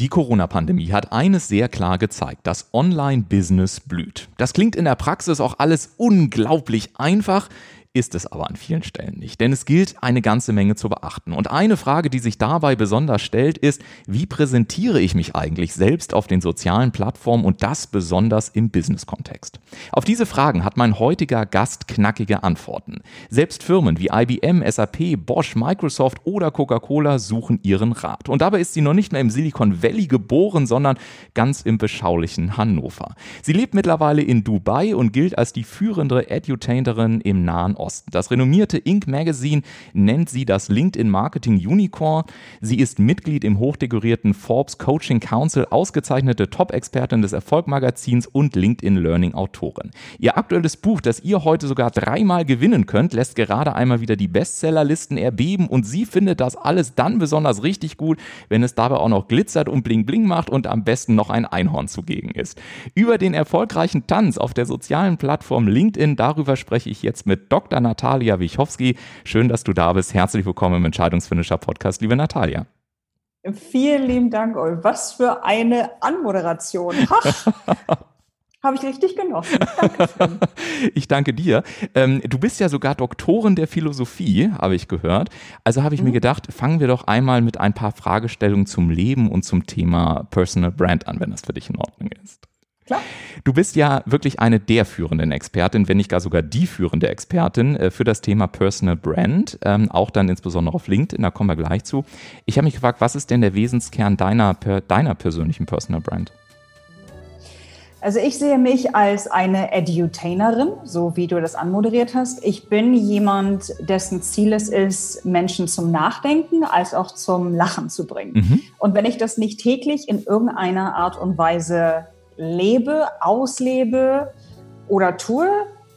Die Corona-Pandemie hat eines sehr klar gezeigt, das Online-Business blüht. Das klingt in der Praxis auch alles unglaublich einfach ist es aber an vielen Stellen nicht. Denn es gilt eine ganze Menge zu beachten. Und eine Frage, die sich dabei besonders stellt, ist, wie präsentiere ich mich eigentlich selbst auf den sozialen Plattformen und das besonders im Business-Kontext? Auf diese Fragen hat mein heutiger Gast knackige Antworten. Selbst Firmen wie IBM, SAP, Bosch, Microsoft oder Coca-Cola suchen ihren Rat. Und dabei ist sie noch nicht mehr im Silicon Valley geboren, sondern ganz im beschaulichen Hannover. Sie lebt mittlerweile in Dubai und gilt als die führende Edutainerin im Nahen Osten. Das renommierte Inc. Magazine nennt sie das LinkedIn Marketing Unicorn. Sie ist Mitglied im hochdekorierten Forbes Coaching Council, ausgezeichnete Top-Expertin des Erfolgmagazins und LinkedIn Learning Autorin. Ihr aktuelles Buch, das ihr heute sogar dreimal gewinnen könnt, lässt gerade einmal wieder die Bestsellerlisten erbeben und sie findet das alles dann besonders richtig gut, wenn es dabei auch noch glitzert und bling bling macht und am besten noch ein Einhorn zugegen ist. Über den erfolgreichen Tanz auf der sozialen Plattform LinkedIn, darüber spreche ich jetzt mit Dr. Dr. Natalia Wichowski. Schön, dass du da bist. Herzlich willkommen im Entscheidungsfinisher Podcast, liebe Natalia. Vielen lieben Dank, Olf. Was für eine Anmoderation. Habe ich richtig genossen. Dankeschön. ich danke dir. Ähm, du bist ja sogar Doktorin der Philosophie, habe ich gehört. Also habe ich mhm. mir gedacht, fangen wir doch einmal mit ein paar Fragestellungen zum Leben und zum Thema Personal Brand an, wenn das für dich in Ordnung ist. Klar. Du bist ja wirklich eine der führenden Expertin, wenn nicht gar sogar die führende Expertin äh, für das Thema Personal Brand, ähm, auch dann insbesondere auf LinkedIn, da kommen wir gleich zu. Ich habe mich gefragt, was ist denn der Wesenskern deiner, deiner persönlichen Personal Brand? Also ich sehe mich als eine Edutainerin, so wie du das anmoderiert hast. Ich bin jemand, dessen Ziel es ist, Menschen zum Nachdenken als auch zum Lachen zu bringen. Mhm. Und wenn ich das nicht täglich in irgendeiner Art und Weise lebe, auslebe oder tue,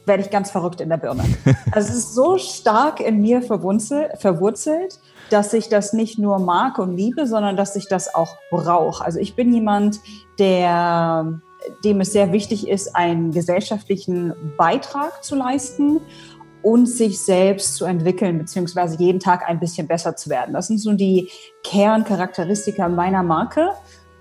werde ich ganz verrückt in der Birne. Also es ist so stark in mir verwurzelt, dass ich das nicht nur mag und liebe, sondern dass ich das auch brauche. Also ich bin jemand, der, dem es sehr wichtig ist, einen gesellschaftlichen Beitrag zu leisten und sich selbst zu entwickeln, beziehungsweise jeden Tag ein bisschen besser zu werden. Das sind so die Kerncharakteristika meiner Marke.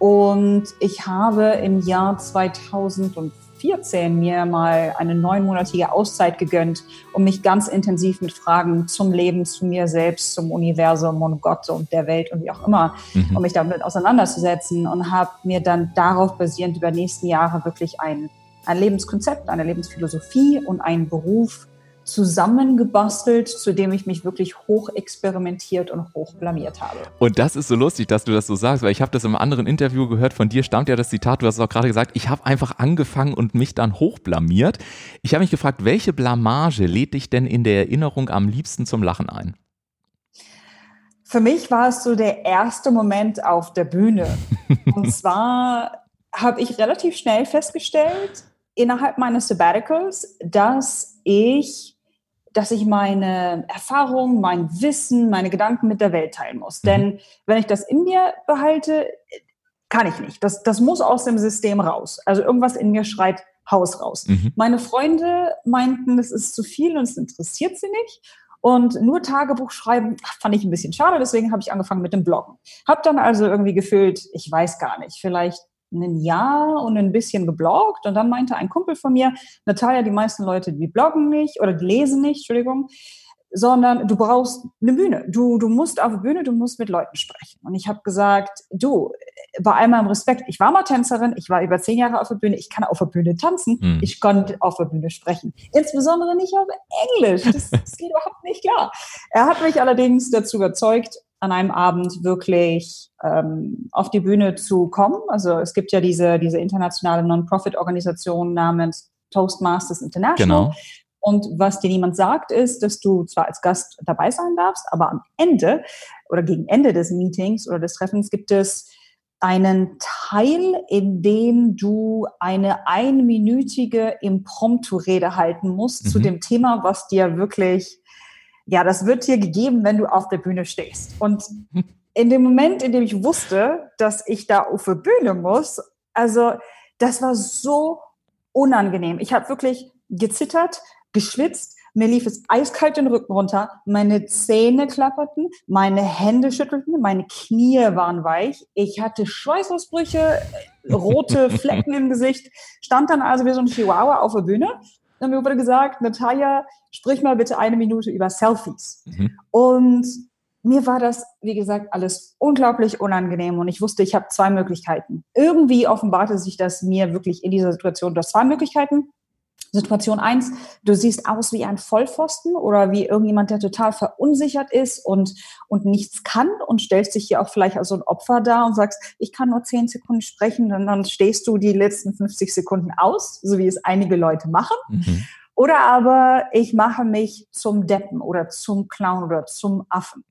Und ich habe im Jahr 2014 mir mal eine neunmonatige Auszeit gegönnt, um mich ganz intensiv mit Fragen zum Leben, zu mir selbst, zum Universum und Gott und der Welt und wie auch immer, mhm. um mich damit auseinanderzusetzen und habe mir dann darauf basierend über die nächsten Jahre wirklich ein, ein Lebenskonzept, eine Lebensphilosophie und einen Beruf zusammengebastelt, zu dem ich mich wirklich hoch experimentiert und hoch blamiert habe. Und das ist so lustig, dass du das so sagst, weil ich habe das im anderen Interview gehört, von dir stammt ja das Zitat, du hast es auch gerade gesagt, ich habe einfach angefangen und mich dann hoch blamiert. Ich habe mich gefragt, welche Blamage lädt dich denn in der Erinnerung am liebsten zum Lachen ein? Für mich war es so der erste Moment auf der Bühne. Und zwar habe ich relativ schnell festgestellt, innerhalb meines Sabbaticals, dass ich dass ich meine Erfahrungen, mein Wissen, meine Gedanken mit der Welt teilen muss. Mhm. Denn wenn ich das in mir behalte, kann ich nicht. Das, das muss aus dem System raus. Also irgendwas in mir schreit Haus raus. Mhm. Meine Freunde meinten, das ist zu viel und es interessiert sie nicht. Und nur Tagebuch schreiben fand ich ein bisschen schade, deswegen habe ich angefangen mit dem Bloggen. Habe dann also irgendwie gefühlt, ich weiß gar nicht, vielleicht ein Jahr und ein bisschen gebloggt und dann meinte ein Kumpel von mir, Natalia, die meisten Leute, die bloggen nicht oder die lesen nicht, Entschuldigung, sondern du brauchst eine Bühne. Du, du musst auf der Bühne, du musst mit Leuten sprechen. Und ich habe gesagt, du, bei all meinem Respekt, ich war mal Tänzerin, ich war über zehn Jahre auf der Bühne, ich kann auf der Bühne tanzen, hm. ich kann auf der Bühne sprechen. Insbesondere nicht auf Englisch. Das, das geht überhaupt nicht klar. Er hat mich allerdings dazu überzeugt, an einem Abend wirklich ähm, auf die Bühne zu kommen. Also es gibt ja diese, diese internationale Non-Profit-Organisation namens Toastmasters International. Genau. Und was dir niemand sagt, ist, dass du zwar als Gast dabei sein darfst, aber am Ende oder gegen Ende des Meetings oder des Treffens gibt es einen Teil, in dem du eine einminütige Impromptu-Rede halten musst mhm. zu dem Thema, was dir wirklich, ja, das wird dir gegeben, wenn du auf der Bühne stehst. Und in dem Moment, in dem ich wusste, dass ich da auf der Bühne muss, also das war so unangenehm. Ich habe wirklich gezittert, geschwitzt, mir lief es eiskalt den Rücken runter, meine Zähne klapperten, meine Hände schüttelten, meine Knie waren weich, ich hatte Schweißausbrüche, rote Flecken im Gesicht, stand dann also wie so ein Chihuahua auf der Bühne. Und mir wurde gesagt, Natalia, sprich mal bitte eine Minute über Selfies. Mhm. Und mir war das, wie gesagt, alles unglaublich unangenehm und ich wusste, ich habe zwei Möglichkeiten. Irgendwie offenbarte sich das mir wirklich in dieser Situation. Du hast zwei Möglichkeiten. Situation eins: du siehst aus wie ein Vollpfosten oder wie irgendjemand, der total verunsichert ist und, und nichts kann und stellst dich hier auch vielleicht als so ein Opfer da und sagst, ich kann nur zehn Sekunden sprechen und dann stehst du die letzten 50 Sekunden aus, so wie es einige Leute machen. Mhm. Oder aber ich mache mich zum Deppen oder zum Clown oder zum Affen.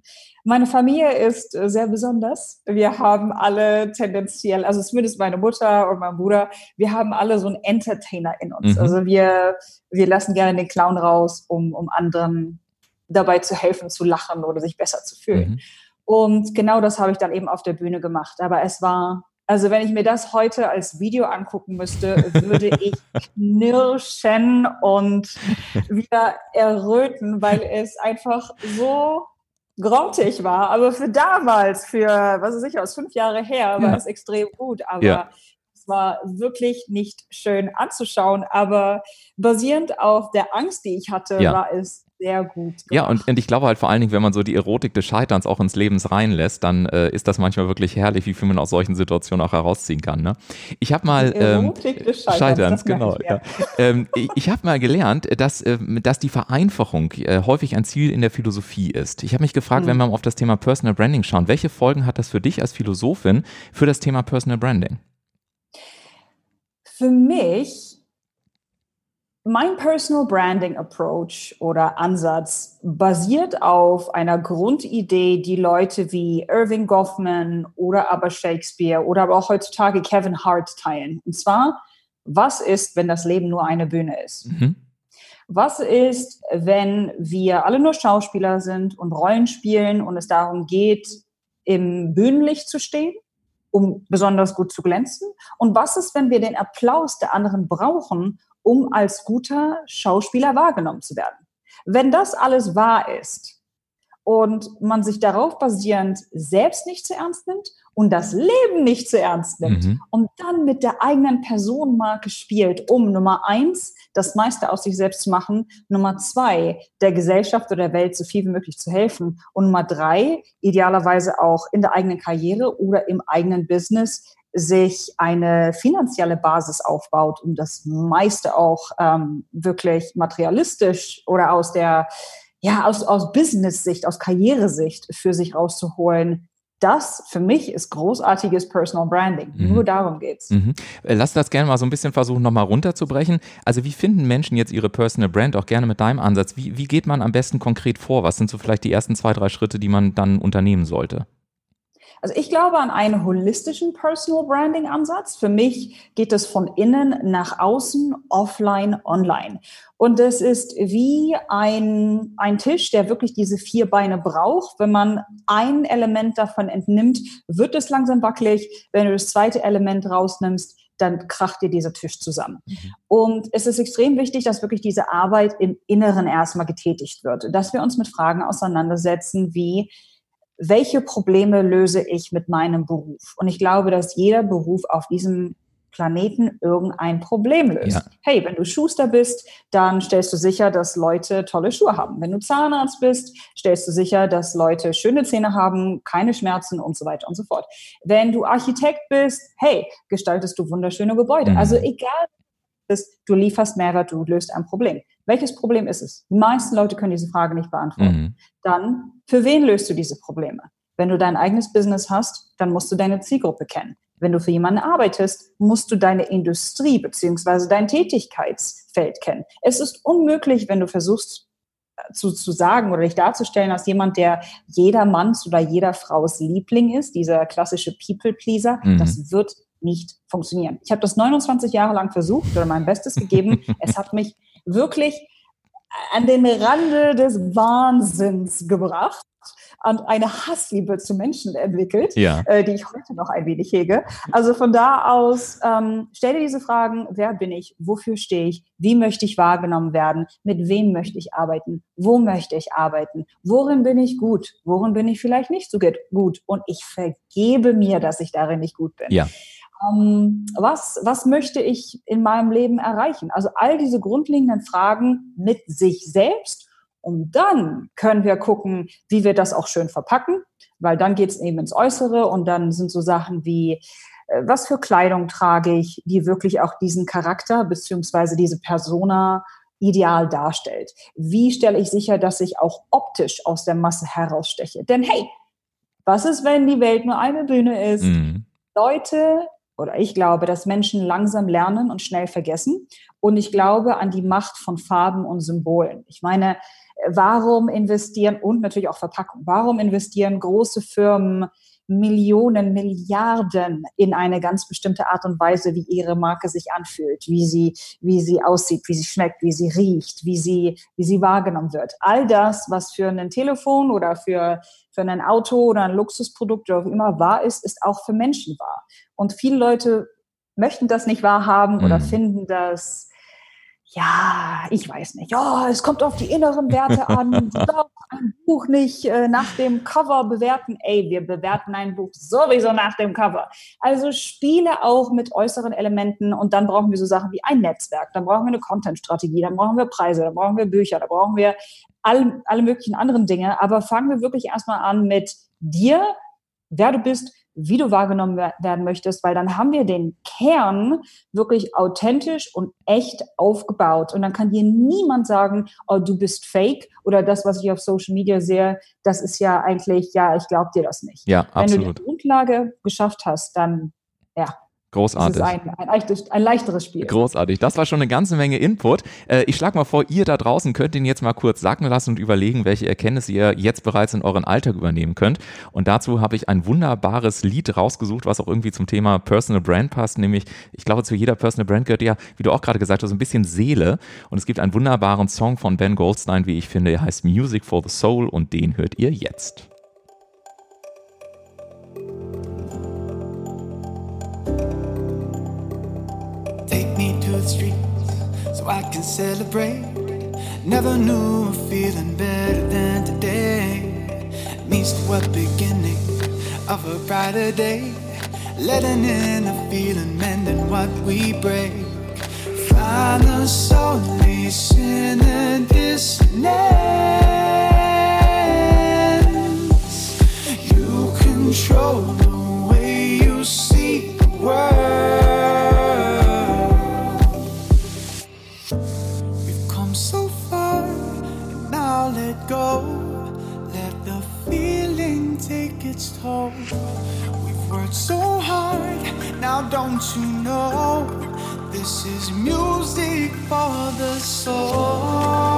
Meine Familie ist äh, sehr besonders. Wir haben alle tendenziell, also zumindest meine Mutter und mein Bruder, wir haben alle so einen Entertainer in uns. Mhm. Also wir, wir lassen gerne den Clown raus, um, um anderen dabei zu helfen, zu lachen oder sich besser zu fühlen. Mhm. Und genau das habe ich dann eben auf der Bühne gemacht. Aber es war also wenn ich mir das heute als Video angucken müsste, würde ich knirschen und wieder erröten, weil es einfach so grottig war. Aber für damals, für, was weiß ich, aus fünf Jahre her, war ja. es extrem gut. Aber ja. es war wirklich nicht schön anzuschauen. Aber basierend auf der Angst, die ich hatte, ja. war es sehr gut gemacht. Ja, und, und ich glaube halt vor allen Dingen, wenn man so die Erotik des Scheiterns auch ins Lebens reinlässt, dann äh, ist das manchmal wirklich herrlich, wie viel man aus solchen Situationen auch herausziehen kann. Ne? Ich habe mal ähm, Erotik des Scheiterns, Scheiterns genau. Ja. ähm, ich ich habe mal gelernt, dass, äh, dass die Vereinfachung äh, häufig ein Ziel in der Philosophie ist. Ich habe mich gefragt, mhm. wenn wir auf das Thema Personal Branding schauen, welche Folgen hat das für dich als Philosophin für das Thema Personal Branding? Für mich mein Personal Branding Approach oder Ansatz basiert auf einer Grundidee, die Leute wie Irving Goffman oder aber Shakespeare oder aber auch heutzutage Kevin Hart teilen. Und zwar, was ist, wenn das Leben nur eine Bühne ist? Mhm. Was ist, wenn wir alle nur Schauspieler sind und Rollen spielen und es darum geht, im Bühnenlicht zu stehen? um besonders gut zu glänzen? Und was ist, wenn wir den Applaus der anderen brauchen, um als guter Schauspieler wahrgenommen zu werden. Wenn das alles wahr ist und man sich darauf basierend selbst nicht zu ernst nimmt und das Leben nicht zu ernst nimmt mhm. und dann mit der eigenen Personenmarke spielt, um Nummer eins, das meiste aus sich selbst zu machen, Nummer zwei, der Gesellschaft oder der Welt so viel wie möglich zu helfen und Nummer drei, idealerweise auch in der eigenen Karriere oder im eigenen Business sich eine finanzielle Basis aufbaut, um das meiste auch ähm, wirklich materialistisch oder aus der, ja, aus, aus Business-Sicht, aus Karrieresicht für sich rauszuholen, das für mich ist großartiges Personal Branding. Mhm. Nur darum geht's. Mhm. Äh, lass das gerne mal so ein bisschen versuchen, nochmal runterzubrechen. Also wie finden Menschen jetzt ihre Personal Brand, auch gerne mit deinem Ansatz? Wie, wie geht man am besten konkret vor? Was sind so vielleicht die ersten zwei, drei Schritte, die man dann unternehmen sollte? Also ich glaube an einen holistischen Personal Branding Ansatz. Für mich geht es von innen nach außen, offline, online. Und es ist wie ein, ein Tisch, der wirklich diese vier Beine braucht. Wenn man ein Element davon entnimmt, wird es langsam wackelig. Wenn du das zweite Element rausnimmst, dann kracht dir dieser Tisch zusammen. Mhm. Und es ist extrem wichtig, dass wirklich diese Arbeit im Inneren erstmal getätigt wird, dass wir uns mit Fragen auseinandersetzen, wie welche Probleme löse ich mit meinem Beruf? Und ich glaube, dass jeder Beruf auf diesem Planeten irgendein Problem löst. Ja. Hey, wenn du Schuster bist, dann stellst du sicher, dass Leute tolle Schuhe haben. Wenn du Zahnarzt bist, stellst du sicher, dass Leute schöne Zähne haben, keine Schmerzen und so weiter und so fort. Wenn du Architekt bist, hey, gestaltest du wunderschöne Gebäude. Mhm. Also egal, du lieferst Mehrwert, du löst ein Problem. Welches Problem ist es? Die meisten Leute können diese Frage nicht beantworten. Mhm. Dann, für wen löst du diese Probleme? Wenn du dein eigenes Business hast, dann musst du deine Zielgruppe kennen. Wenn du für jemanden arbeitest, musst du deine Industrie beziehungsweise dein Tätigkeitsfeld kennen. Es ist unmöglich, wenn du versuchst, zu, zu sagen oder dich darzustellen als jemand, der jeder Manns oder jeder Frau's Liebling ist, dieser klassische People-Pleaser, mhm. das wird nicht funktionieren. Ich habe das 29 Jahre lang versucht oder mein Bestes gegeben. es hat mich wirklich an den Rande des Wahnsinns gebracht und eine Hassliebe zu Menschen entwickelt, ja. äh, die ich heute noch ein wenig hege. Also von da aus, ähm, stell dir diese Fragen, wer bin ich, wofür stehe ich, wie möchte ich wahrgenommen werden, mit wem möchte ich arbeiten, wo möchte ich arbeiten, worin bin ich gut, worin bin ich vielleicht nicht so gut und ich vergebe mir, dass ich darin nicht gut bin. Ja ähm, was, was möchte ich in meinem Leben erreichen? Also all diese grundlegenden Fragen mit sich selbst. Und dann können wir gucken, wie wir das auch schön verpacken, weil dann geht es eben ins Äußere und dann sind so Sachen wie, äh, was für Kleidung trage ich, die wirklich auch diesen Charakter beziehungsweise diese Persona ideal darstellt. Wie stelle ich sicher, dass ich auch optisch aus der Masse heraussteche? Denn hey, was ist, wenn die Welt nur eine Bühne ist? Mhm. Leute oder ich glaube, dass Menschen langsam lernen und schnell vergessen. Und ich glaube an die Macht von Farben und Symbolen. Ich meine, warum investieren und natürlich auch Verpackung, warum investieren große Firmen Millionen, Milliarden in eine ganz bestimmte Art und Weise, wie ihre Marke sich anfühlt, wie sie, wie sie aussieht, wie sie schmeckt, wie sie riecht, wie sie, wie sie wahrgenommen wird. All das, was für ein Telefon oder für, für ein Auto oder ein Luxusprodukt oder auch immer wahr ist, ist auch für Menschen wahr. Und viele Leute möchten das nicht wahrhaben mhm. oder finden das ja, ich weiß nicht. Ja, es kommt auf die inneren Werte an. Du darfst ein Buch nicht äh, nach dem Cover bewerten. Ey, wir bewerten ein Buch sowieso nach dem Cover. Also spiele auch mit äußeren Elementen und dann brauchen wir so Sachen wie ein Netzwerk, dann brauchen wir eine Content-Strategie, dann brauchen wir Preise, dann brauchen wir Bücher, dann brauchen wir all, alle möglichen anderen Dinge. Aber fangen wir wirklich erstmal an mit dir, wer du bist, wie du wahrgenommen werden möchtest, weil dann haben wir den Kern wirklich authentisch und echt aufgebaut. Und dann kann dir niemand sagen, oh, du bist fake oder das, was ich auf Social Media sehe, das ist ja eigentlich, ja, ich glaube dir das nicht. Ja, absolut. Wenn du die Grundlage geschafft hast, dann, ja, Großartig. Das ist ein, ein, leichtes, ein, leichteres Spiel. Großartig. Das war schon eine ganze Menge Input. Äh, ich schlage mal vor, ihr da draußen könnt ihn jetzt mal kurz sagen lassen und überlegen, welche Erkenntnisse ihr jetzt bereits in euren Alltag übernehmen könnt. Und dazu habe ich ein wunderbares Lied rausgesucht, was auch irgendwie zum Thema Personal Brand passt. Nämlich, ich glaube, zu jeder Personal Brand gehört ja, wie du auch gerade gesagt hast, ein bisschen Seele. Und es gibt einen wunderbaren Song von Ben Goldstein, wie ich finde. Er heißt Music for the Soul und den hört ihr jetzt. So I can celebrate. Never knew a feeling better than today. Means the beginning of a brighter day. Letting in a feeling, mending what we break. Find the solace in the dissonance. You control the way you see the world. Go. Let the feeling take its toll. We've worked so hard, now don't you know? This is music for the soul.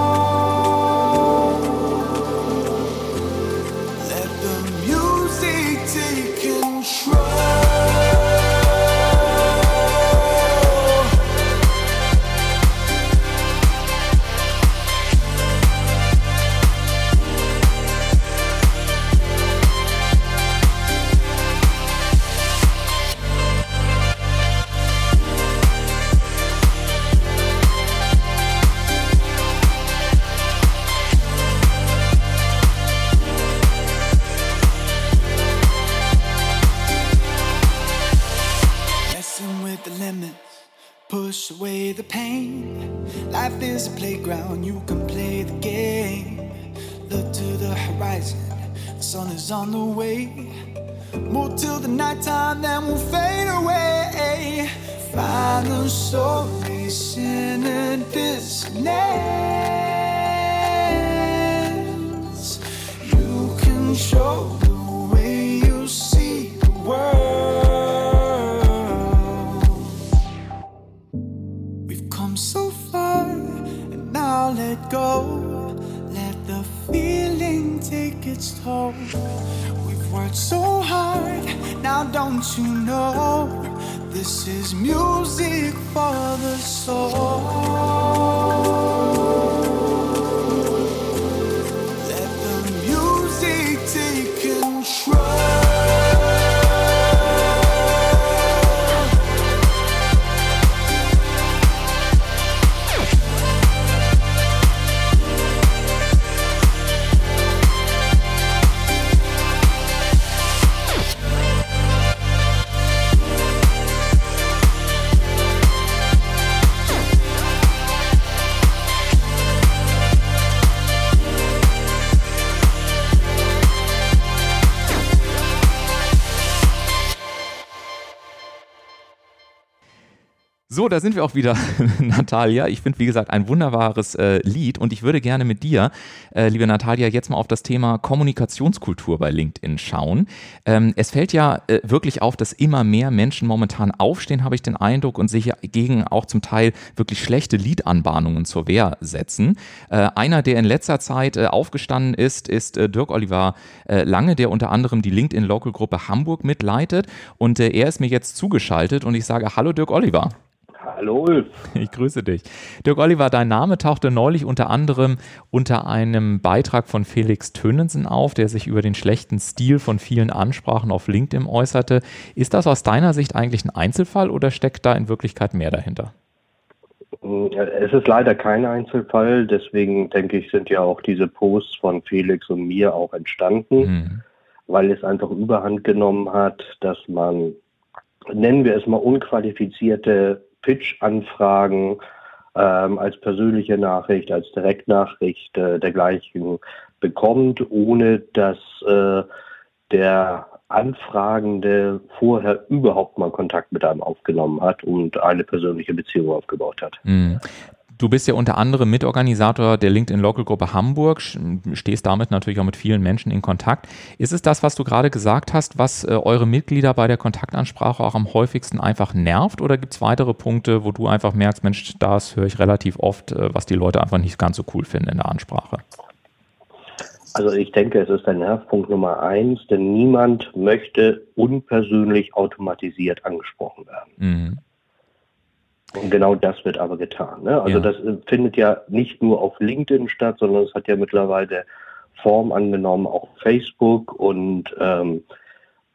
Playground, you can play the game. Look to the horizon, the sun is on the way. Move till the nighttime, then we'll fade away. Find the solace in a dissonance. You control the Now let the feeling take its toll. We've worked so hard, now don't you know? This is music for the soul. So, da sind wir auch wieder, Natalia. Ich finde, wie gesagt, ein wunderbares äh, Lied und ich würde gerne mit dir, äh, liebe Natalia, jetzt mal auf das Thema Kommunikationskultur bei LinkedIn schauen. Ähm, es fällt ja äh, wirklich auf, dass immer mehr Menschen momentan aufstehen, habe ich den Eindruck, und sich gegen auch zum Teil wirklich schlechte Liedanbahnungen zur Wehr setzen. Äh, einer, der in letzter Zeit äh, aufgestanden ist, ist äh, Dirk Oliver Lange, der unter anderem die LinkedIn Local Gruppe Hamburg mitleitet und er ist mir jetzt zugeschaltet und ich sage Hallo Dirk Oliver. Hallo Ulf. Ich grüße dich. Dirk Oliver, dein Name tauchte neulich unter anderem unter einem Beitrag von Felix Tönensen auf, der sich über den schlechten Stil von vielen Ansprachen auf LinkedIn äußerte. Ist das aus deiner Sicht eigentlich ein Einzelfall oder steckt da in Wirklichkeit mehr dahinter? Es ist leider kein Einzelfall, deswegen denke ich, sind ja auch diese Posts von Felix und mir auch entstanden, mhm. weil es einfach überhand genommen hat, dass man, nennen wir es mal, unqualifizierte Pitch-Anfragen ähm, als persönliche Nachricht, als Direktnachricht äh, dergleichen bekommt, ohne dass äh, der Anfragende vorher überhaupt mal Kontakt mit einem aufgenommen hat und eine persönliche Beziehung aufgebaut hat. Mhm. Du bist ja unter anderem Mitorganisator der LinkedIn Local Gruppe Hamburg, stehst damit natürlich auch mit vielen Menschen in Kontakt. Ist es das, was du gerade gesagt hast, was äh, eure Mitglieder bei der Kontaktansprache auch am häufigsten einfach nervt? Oder gibt es weitere Punkte, wo du einfach merkst, Mensch, das höre ich relativ oft, äh, was die Leute einfach nicht ganz so cool finden in der Ansprache? Also ich denke, es ist der Nervpunkt Nummer eins, denn niemand möchte unpersönlich automatisiert angesprochen werden. Mhm. Und genau das wird aber getan. Ne? Also ja. das äh, findet ja nicht nur auf LinkedIn statt, sondern es hat ja mittlerweile Form angenommen, auch Facebook und ähm,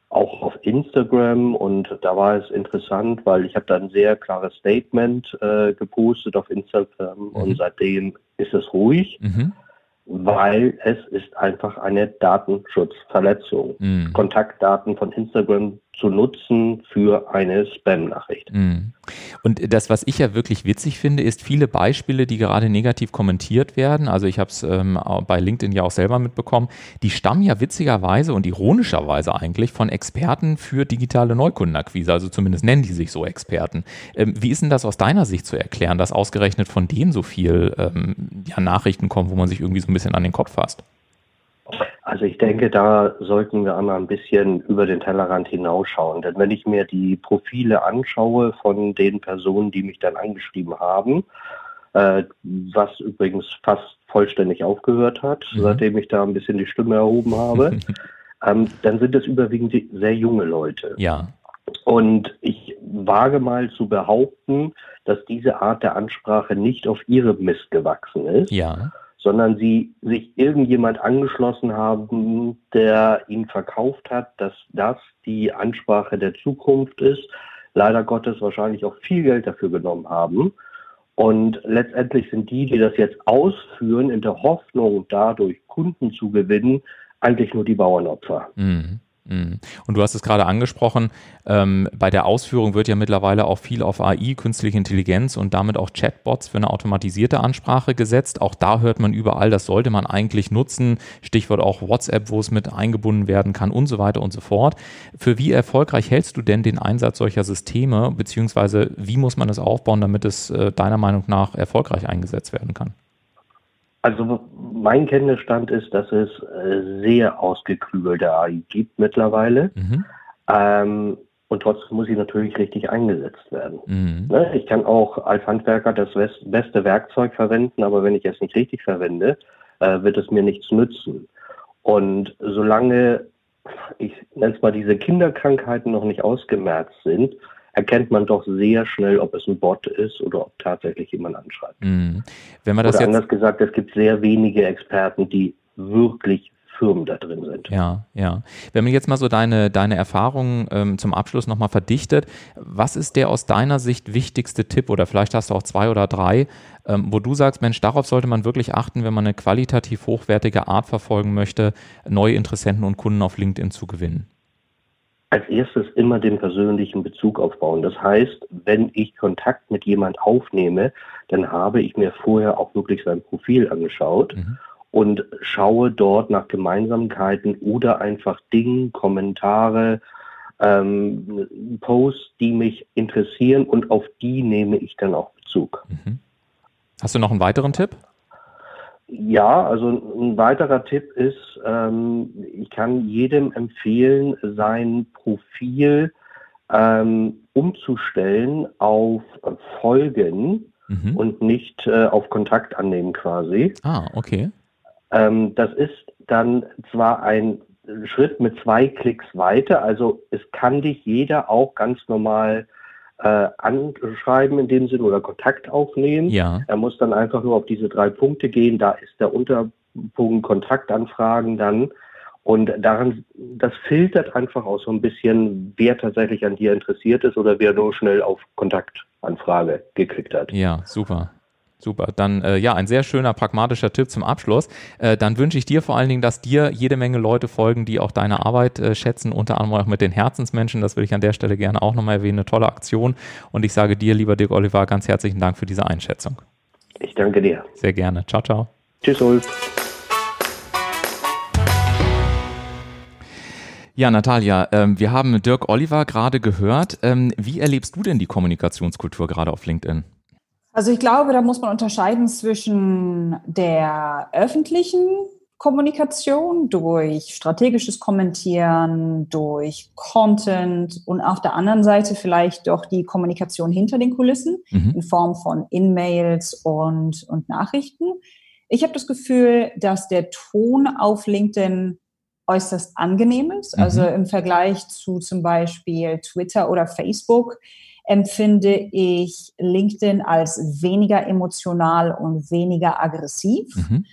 auch auf Instagram. Und da war es interessant, weil ich habe da ein sehr klares Statement äh, gepostet auf Instagram mhm. und seitdem ist es ruhig. Mhm weil es ist einfach eine Datenschutzverletzung. Mhm. Kontaktdaten von Instagram zu nutzen für eine Spam-Nachricht. Mhm. Und das, was ich ja wirklich witzig finde, ist viele Beispiele, die gerade negativ kommentiert werden. Also ich habe es ähm, bei LinkedIn ja auch selber mitbekommen. Die stammen ja witzigerweise und ironischerweise eigentlich von Experten für digitale Neukundenakquise. Also zumindest nennen die sich so Experten. Ähm, wie ist denn das aus deiner Sicht zu erklären, dass ausgerechnet von denen so viel ähm, ja, Nachrichten kommen, wo man sich irgendwie so ein bisschen an den Kopf fasst? Also ich denke, da sollten wir einmal ein bisschen über den Tellerrand hinausschauen. Denn wenn ich mir die Profile anschaue von den Personen, die mich dann angeschrieben haben, äh, was übrigens fast vollständig aufgehört hat, mhm. seitdem ich da ein bisschen die Stimme erhoben habe, ähm, dann sind es überwiegend sehr junge Leute. Ja. Und ich wage mal zu behaupten, dass diese Art der Ansprache nicht auf ihrem Mist gewachsen ist. Ja sondern sie sich irgendjemand angeschlossen haben, der ihnen verkauft hat, dass das die Ansprache der Zukunft ist, leider Gottes wahrscheinlich auch viel Geld dafür genommen haben. Und letztendlich sind die, die das jetzt ausführen, in der Hoffnung, dadurch Kunden zu gewinnen, eigentlich nur die Bauernopfer. Mhm. Mhm. Und du hast es gerade angesprochen, ähm, bei der Ausführung wird ja mittlerweile auch viel auf AI, künstliche Intelligenz und damit auch Chatbots für eine automatisierte Ansprache gesetzt. Auch da hört man überall, das sollte man eigentlich nutzen. Stichwort auch WhatsApp, wo es mit eingebunden werden kann und so weiter und so fort. Für wie erfolgreich hältst du denn den Einsatz solcher Systeme, beziehungsweise wie muss man es aufbauen, damit es äh, deiner Meinung nach erfolgreich eingesetzt werden kann? Also mein Kenntnisstand ist, dass es äh, sehr ausgeklügelte AI gibt mittlerweile. Mhm. Ähm, und trotzdem muss sie natürlich richtig eingesetzt werden. Mhm. Ne? Ich kann auch als Handwerker das beste Werkzeug verwenden, aber wenn ich es nicht richtig verwende, äh, wird es mir nichts nützen. Und solange, ich nenne es mal, diese Kinderkrankheiten noch nicht ausgemerzt sind, erkennt man doch sehr schnell, ob es ein Bot ist oder ob tatsächlich jemand anschreibt. Mhm. Wenn man das oder jetzt anders gesagt, es gibt sehr wenige Experten, die wirklich Firmen da drin sind. Ja, ja. Wenn man jetzt mal so deine, deine Erfahrungen ähm, zum Abschluss nochmal verdichtet, was ist der aus deiner Sicht wichtigste Tipp oder vielleicht hast du auch zwei oder drei, ähm, wo du sagst, Mensch, darauf sollte man wirklich achten, wenn man eine qualitativ hochwertige Art verfolgen möchte, neue Interessenten und Kunden auf LinkedIn zu gewinnen? Als erstes immer den persönlichen Bezug aufbauen. Das heißt, wenn ich Kontakt mit jemand aufnehme, dann habe ich mir vorher auch wirklich sein Profil angeschaut. Mhm und schaue dort nach Gemeinsamkeiten oder einfach Dinge, Kommentare, ähm, Posts, die mich interessieren und auf die nehme ich dann auch Bezug. Mhm. Hast du noch einen weiteren Tipp? Ja, also ein weiterer Tipp ist, ähm, ich kann jedem empfehlen, sein Profil ähm, umzustellen auf Folgen mhm. und nicht äh, auf Kontakt annehmen quasi. Ah, okay. Ähm, das ist dann zwar ein Schritt mit zwei Klicks weiter, also es kann dich jeder auch ganz normal äh, anschreiben in dem Sinn oder Kontakt aufnehmen. Ja. Er muss dann einfach nur auf diese drei Punkte gehen, da ist der Unterpunkt Kontaktanfragen dann. Und daran, das filtert einfach auch so ein bisschen, wer tatsächlich an dir interessiert ist oder wer nur schnell auf Kontaktanfrage geklickt hat. Ja, super. Super, dann äh, ja, ein sehr schöner pragmatischer Tipp zum Abschluss. Äh, dann wünsche ich dir vor allen Dingen, dass dir jede Menge Leute folgen, die auch deine Arbeit äh, schätzen, unter anderem auch mit den Herzensmenschen. Das will ich an der Stelle gerne auch nochmal erwähnen. Eine tolle Aktion. Und ich sage dir, lieber Dirk Oliver, ganz herzlichen Dank für diese Einschätzung. Ich danke dir. Sehr gerne. Ciao, ciao. Tschüss, Ulf. Ja, Natalia, ähm, wir haben Dirk Oliver gerade gehört. Ähm, wie erlebst du denn die Kommunikationskultur gerade auf LinkedIn? Also ich glaube, da muss man unterscheiden zwischen der öffentlichen Kommunikation durch strategisches Kommentieren, durch Content und auf der anderen Seite vielleicht doch die Kommunikation hinter den Kulissen mhm. in Form von In-Mails und, und Nachrichten. Ich habe das Gefühl, dass der Ton auf LinkedIn äußerst angenehm ist. Also mhm. Also im Vergleich zu zum Beispiel Twitter oder Facebook empfinde ich LinkedIn als weniger emotional und weniger aggressiv. Mhm.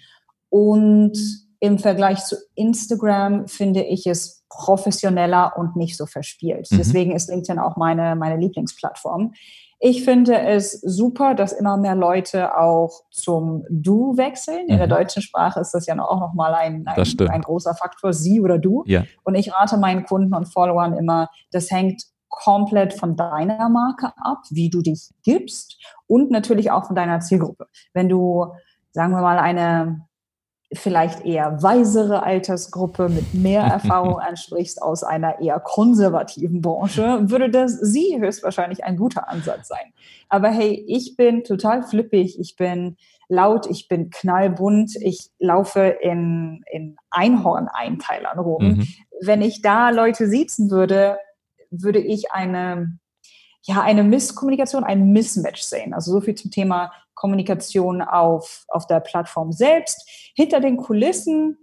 Und im Vergleich zu Instagram finde ich es professioneller und nicht so verspielt. Mhm. Deswegen ist LinkedIn auch meine, meine Lieblingsplattform. Ich finde es super, dass immer mehr Leute auch zum Du wechseln. In mhm. der deutschen Sprache ist das ja auch nochmal ein, ein, ein, großer Faktor, sie oder du. Ja. Und ich rate meinen Kunden und Followern immer, das hängt komplett von deiner Marke ab, wie du dich gibst und natürlich auch von deiner Zielgruppe. Wenn du, sagen wir mal, eine vielleicht eher weisere Altersgruppe mit mehr Erfahrung ansprichst aus einer eher konservativen Branche, würde das sie höchstwahrscheinlich ein guter Ansatz sein. Aber hey, ich bin total flippig, ich bin laut, ich bin knallbunt, ich laufe in, in Einhorn-Einteilern rum. Mhm. Wenn ich da Leute siezen würde, würde ich eine, ja, eine Misskommunikation, ein Mismatch sehen. Also so viel zum Thema Kommunikation auf, auf der Plattform selbst. Hinter den Kulissen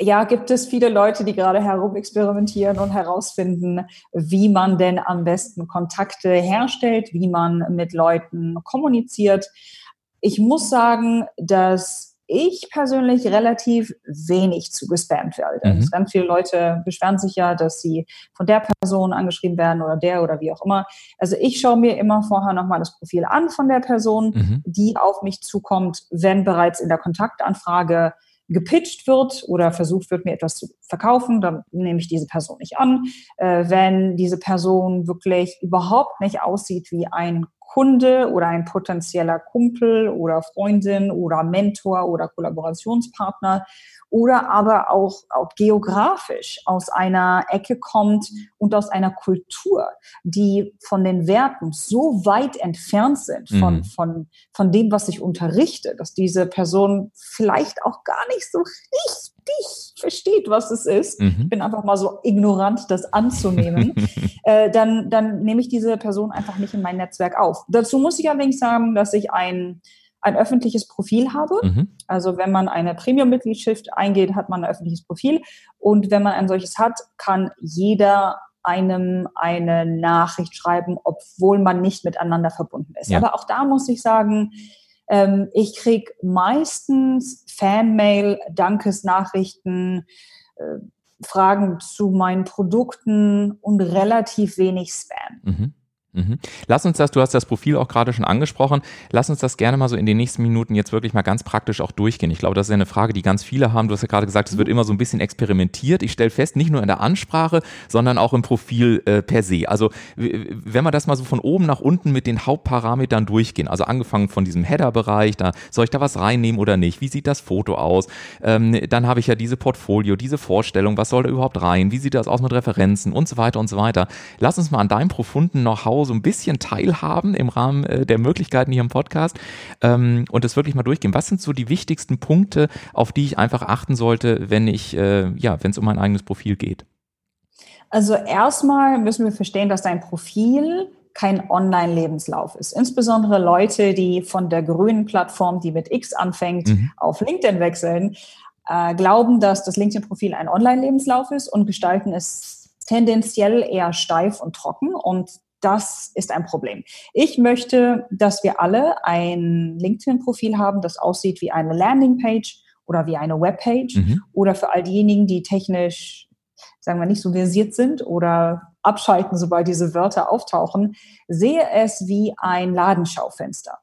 ja, gibt es viele Leute, die gerade herumexperimentieren und herausfinden, wie man denn am besten Kontakte herstellt, wie man mit Leuten kommuniziert. Ich muss sagen, dass ich persönlich relativ wenig zugespammt werde. Mhm. Also ganz viele Leute beschweren sich ja, dass sie von der Person angeschrieben werden oder der oder wie auch immer. Also ich schaue mir immer vorher nochmal das Profil an von der Person, mhm. die auf mich zukommt, wenn bereits in der Kontaktanfrage gepitcht wird oder versucht wird, mir etwas zu verkaufen, dann nehme ich diese Person nicht an. Äh, wenn diese Person wirklich überhaupt nicht aussieht wie ein Kunde oder ein potenzieller Kumpel oder Freundin oder Mentor oder Kollaborationspartner oder aber auch, auch geografisch aus einer Ecke kommt und aus einer Kultur, die von den Werten so weit entfernt sind von, mhm. von, von dem, was ich unterrichte, dass diese Person vielleicht auch gar nicht so richtig versteht, was es ist. Mhm. Ich bin einfach mal so ignorant, das anzunehmen. äh, dann, dann nehme ich diese Person einfach nicht in mein Netzwerk auf. Dazu muss ich allerdings sagen, dass ich ein ein öffentliches Profil habe. Mhm. Also wenn man eine Premium-Mitgliedschaft eingeht, hat man ein öffentliches Profil. Und wenn man ein solches hat, kann jeder einem eine Nachricht schreiben, obwohl man nicht miteinander verbunden ist. Ja. Aber auch da muss ich sagen, ähm, ich kriege meistens Fanmail, Dankesnachrichten, äh, Fragen zu meinen Produkten und relativ wenig Spam. Mhm. Mhm. Lass uns das, du hast das Profil auch gerade schon angesprochen, lass uns das gerne mal so in den nächsten Minuten jetzt wirklich mal ganz praktisch auch durchgehen. Ich glaube, das ist ja eine Frage, die ganz viele haben. Du hast ja gerade gesagt, es wird immer so ein bisschen experimentiert. Ich stelle fest, nicht nur in der Ansprache, sondern auch im Profil äh, per se. Also wenn wir das mal so von oben nach unten mit den Hauptparametern durchgehen, also angefangen von diesem Header-Bereich, da soll ich da was reinnehmen oder nicht? Wie sieht das Foto aus? Ähm, dann habe ich ja diese Portfolio, diese Vorstellung, was soll da überhaupt rein? Wie sieht das aus mit Referenzen und so weiter und so weiter. Lass uns mal an deinem profunden So ein bisschen teilhaben im Rahmen äh, der Möglichkeiten hier im Podcast ähm, und das wirklich mal durchgehen. Was sind so die wichtigsten Punkte, auf die ich einfach achten sollte, wenn ich, äh, ja, wenn es um mein eigenes Profil geht? Also erstmal müssen wir verstehen, dass dein Profil kein Online-Lebenslauf ist. Insbesondere Leute, die von der grünen Plattform, die mit X anfängt, mhm. auf LinkedIn wechseln, äh, glauben, dass das LinkedIn-Profil ein Online-Lebenslauf ist und gestalten es tendenziell eher steif und trocken und das ist ein Problem. Ich möchte, dass wir alle ein LinkedIn-Profil haben, das aussieht wie eine Landingpage oder wie eine Webpage mhm. oder für all diejenigen, die technisch, sagen wir, nicht so versiert sind oder abschalten, sobald diese Wörter auftauchen, sehe es wie ein Ladenschaufenster.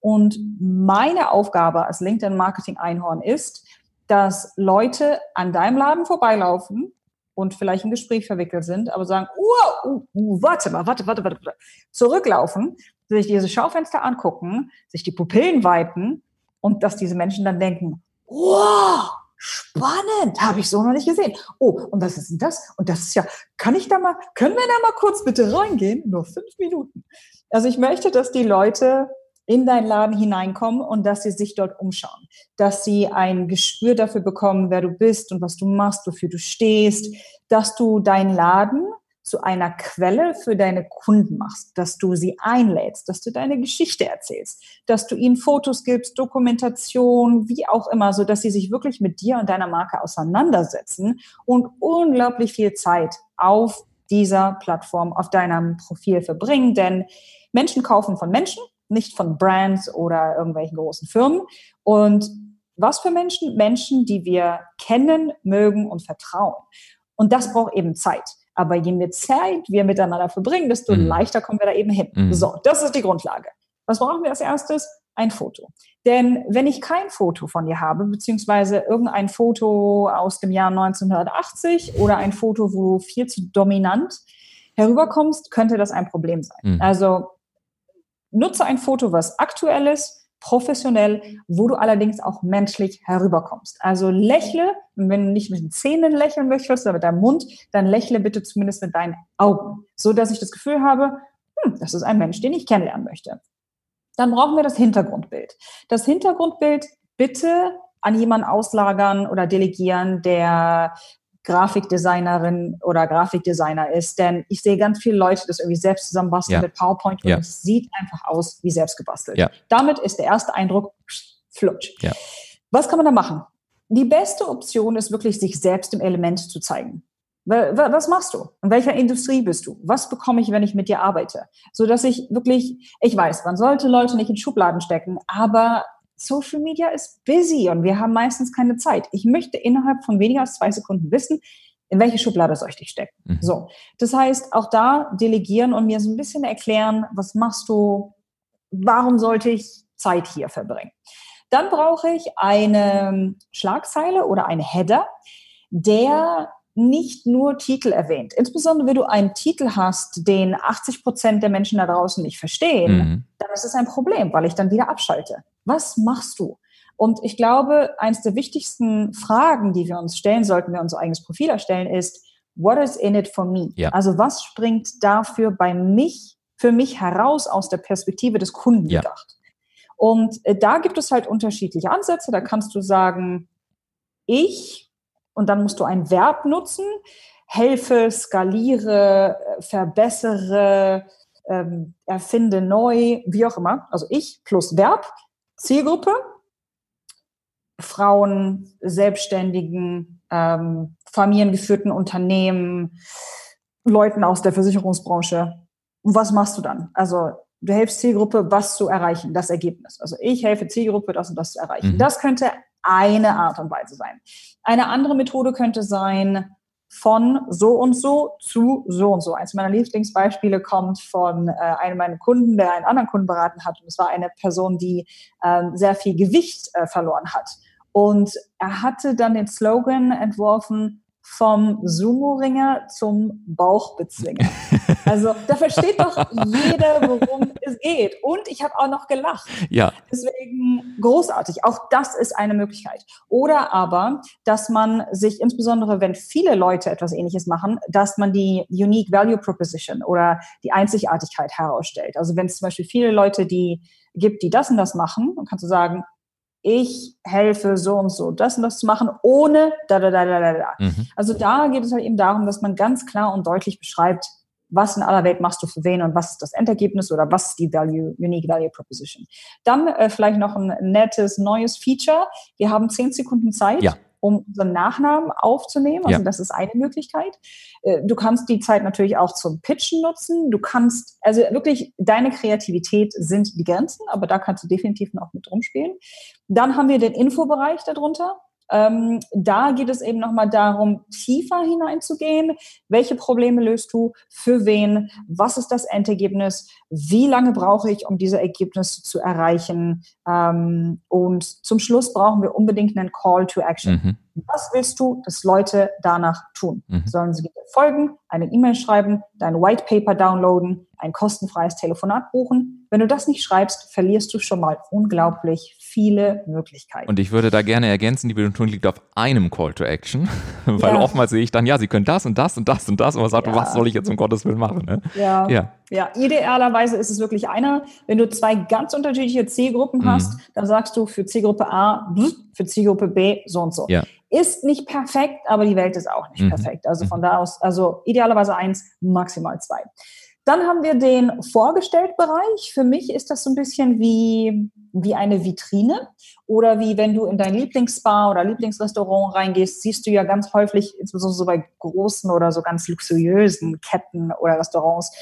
Und meine Aufgabe als LinkedIn-Marketing-Einhorn ist, dass Leute an deinem Laden vorbeilaufen und vielleicht ein Gespräch verwickelt sind, aber sagen, uh, uh, uh, warte mal, warte, warte, warte, warte, zurücklaufen, sich diese Schaufenster angucken, sich die Pupillen weiten und dass diese Menschen dann denken, wow, spannend, habe ich so noch nicht gesehen. Oh, und was ist denn das? Und das ist ja, kann ich da mal, können wir da mal kurz bitte reingehen? Nur fünf Minuten. Also ich möchte, dass die Leute in deinen Laden hineinkommen und dass sie sich dort umschauen, dass sie ein Gespür dafür bekommen, wer du bist und was du machst, wofür du stehst, dass du deinen Laden zu einer Quelle für deine Kunden machst, dass du sie einlädst, dass du deine Geschichte erzählst, dass du ihnen Fotos gibst, Dokumentation, wie auch immer, so dass sie sich wirklich mit dir und deiner Marke auseinandersetzen und unglaublich viel Zeit auf dieser Plattform, auf deinem Profil verbringen, denn Menschen kaufen von Menschen nicht von Brands oder irgendwelchen großen Firmen. Und was für Menschen? Menschen, die wir kennen, mögen und vertrauen. Und das braucht eben Zeit. Aber je mehr Zeit wir miteinander verbringen, desto mhm. leichter kommen wir da eben hin. Mhm. So, das ist die Grundlage. Was brauchen wir als erstes? Ein Foto. Denn wenn ich kein Foto von dir habe, beziehungsweise irgendein Foto aus dem Jahr 1980 oder ein Foto, wo du viel zu dominant herüberkommst, könnte das ein Problem sein. Mhm. Also Nutze ein Foto, was aktuell ist, professionell, wo du allerdings auch menschlich herüberkommst. Also lächle, wenn du nicht mit den Zähnen lächeln möchtest, oder mit deinem Mund, dann lächle bitte zumindest mit deinen Augen, so dass ich das Gefühl habe, hm, das ist ein Mensch, den ich kennenlernen möchte. Dann brauchen wir das Hintergrundbild. Das Hintergrundbild bitte an jemanden auslagern oder delegieren, der Grafikdesignerin oder Grafikdesigner ist, denn ich sehe ganz viele Leute das irgendwie selbst zusammenbasteln ja. mit PowerPoint und ja. es sieht einfach aus wie selbst gebastelt. Ja. Damit ist der erste Eindruck flutsch. Was kann man da machen? Die beste Option ist wirklich, sich selbst im Element zu zeigen. Was machst du? In welcher Industrie bist du? Was bekomme ich, wenn ich mit dir arbeite? So dass ich wirklich, ich weiß, man sollte Leute nicht in Schubladen stecken, aber Social Media ist busy und wir haben meistens keine Zeit. Ich möchte innerhalb von weniger als zwei Sekunden wissen, in welche Schublade soll ich dich stecken? Mhm. So. Das heißt, auch da delegieren und mir so ein bisschen erklären, was machst du? Warum sollte ich Zeit hier verbringen? Dann brauche ich eine Schlagzeile oder einen Header, der nicht nur Titel erwähnt. Insbesondere wenn du einen Titel hast, den 80 Prozent der Menschen da draußen nicht verstehen, mhm. dann ist es ein Problem, weil ich dann wieder abschalte. Was machst du? Und ich glaube, eines der wichtigsten Fragen, die wir uns stellen sollten, wenn wir unser eigenes Profil erstellen, ist, what is in it for me? Ja. Also was springt dafür bei mich, für mich heraus aus der Perspektive des Kunden ja. gedacht? Und äh, da gibt es halt unterschiedliche Ansätze. Da kannst du sagen, ich, und dann musst du ein Verb nutzen, helfe, skaliere, äh, verbessere, ähm, erfinde neu, wie auch immer. Also ich plus Verb Zielgruppe, Frauen, Selbstständigen, ähm, familiengeführten Unternehmen, Leuten aus der Versicherungsbranche. Und was machst du dann? Also du hilfst Zielgruppe, was zu erreichen, das Ergebnis. Also ich helfe Zielgruppe, das und das zu erreichen. Mhm. Das könnte eine Art und Weise sein. Eine andere Methode könnte sein, von so und so zu so und so. Eins meiner Lieblingsbeispiele kommt von äh, einem meiner Kunden, der einen anderen Kunden beraten hat. Und es war eine Person, die ähm, sehr viel Gewicht äh, verloren hat. Und er hatte dann den Slogan entworfen, vom Sumo-Ringer zum Bauchbezwinger. Also da versteht doch jeder, worum es geht. Und ich habe auch noch gelacht. Ja. Deswegen großartig. Auch das ist eine Möglichkeit. Oder aber, dass man sich, insbesondere wenn viele Leute etwas Ähnliches machen, dass man die Unique Value Proposition oder die Einzigartigkeit herausstellt. Also wenn es zum Beispiel viele Leute, die gibt, die das und das machen, dann kannst du sagen, ich helfe so und so, das und das zu machen, ohne da, da, da, da, da, da. Mhm. Also da geht es halt eben darum, dass man ganz klar und deutlich beschreibt, was in aller Welt machst du für wen und was ist das Endergebnis oder was ist die Value, Unique Value Proposition. Dann äh, vielleicht noch ein nettes neues Feature. Wir haben zehn Sekunden Zeit. Ja um unseren Nachnamen aufzunehmen. Also ja. das ist eine Möglichkeit. Äh, du kannst die Zeit natürlich auch zum Pitchen nutzen. Du kannst, also wirklich, deine Kreativität sind die Grenzen, aber da kannst du definitiv noch mit rumspielen. Dann haben wir den Infobereich darunter. Ähm, da geht es eben nochmal darum, tiefer hineinzugehen. Welche Probleme löst du? Für wen? Was ist das Endergebnis? Wie lange brauche ich, um diese Ergebnisse zu erreichen? Ähm, und zum Schluss brauchen wir unbedingt einen Call to Action. Mhm. Was willst du, dass Leute danach tun? Mhm. Sollen sie dir folgen, eine E-Mail schreiben, dein White Paper downloaden, ein kostenfreies Telefonat buchen? Wenn du das nicht schreibst, verlierst du schon mal unglaublich viele Möglichkeiten. Und ich würde da gerne ergänzen, die Betonung liegt auf einem Call to Action, weil ja. oftmals sehe ich dann, ja, sie können das und das und das und das und man sagt, ja. was soll ich jetzt um Gottes Willen machen? Ne? Ja. ja. Ja, idealerweise ist es wirklich einer. Wenn du zwei ganz unterschiedliche Zielgruppen mhm. hast, dann sagst du für Zielgruppe A, für Zielgruppe B so und so. Ja. Ist nicht perfekt, aber die Welt ist auch nicht mhm. perfekt. Also von mhm. da aus, also idealerweise eins, maximal zwei. Dann haben wir den Vorgestellt-Bereich. Für mich ist das so ein bisschen wie, wie eine Vitrine oder wie wenn du in dein Lieblingsspa oder Lieblingsrestaurant reingehst, siehst du ja ganz häufig, insbesondere so bei großen oder so ganz luxuriösen Ketten oder Restaurants,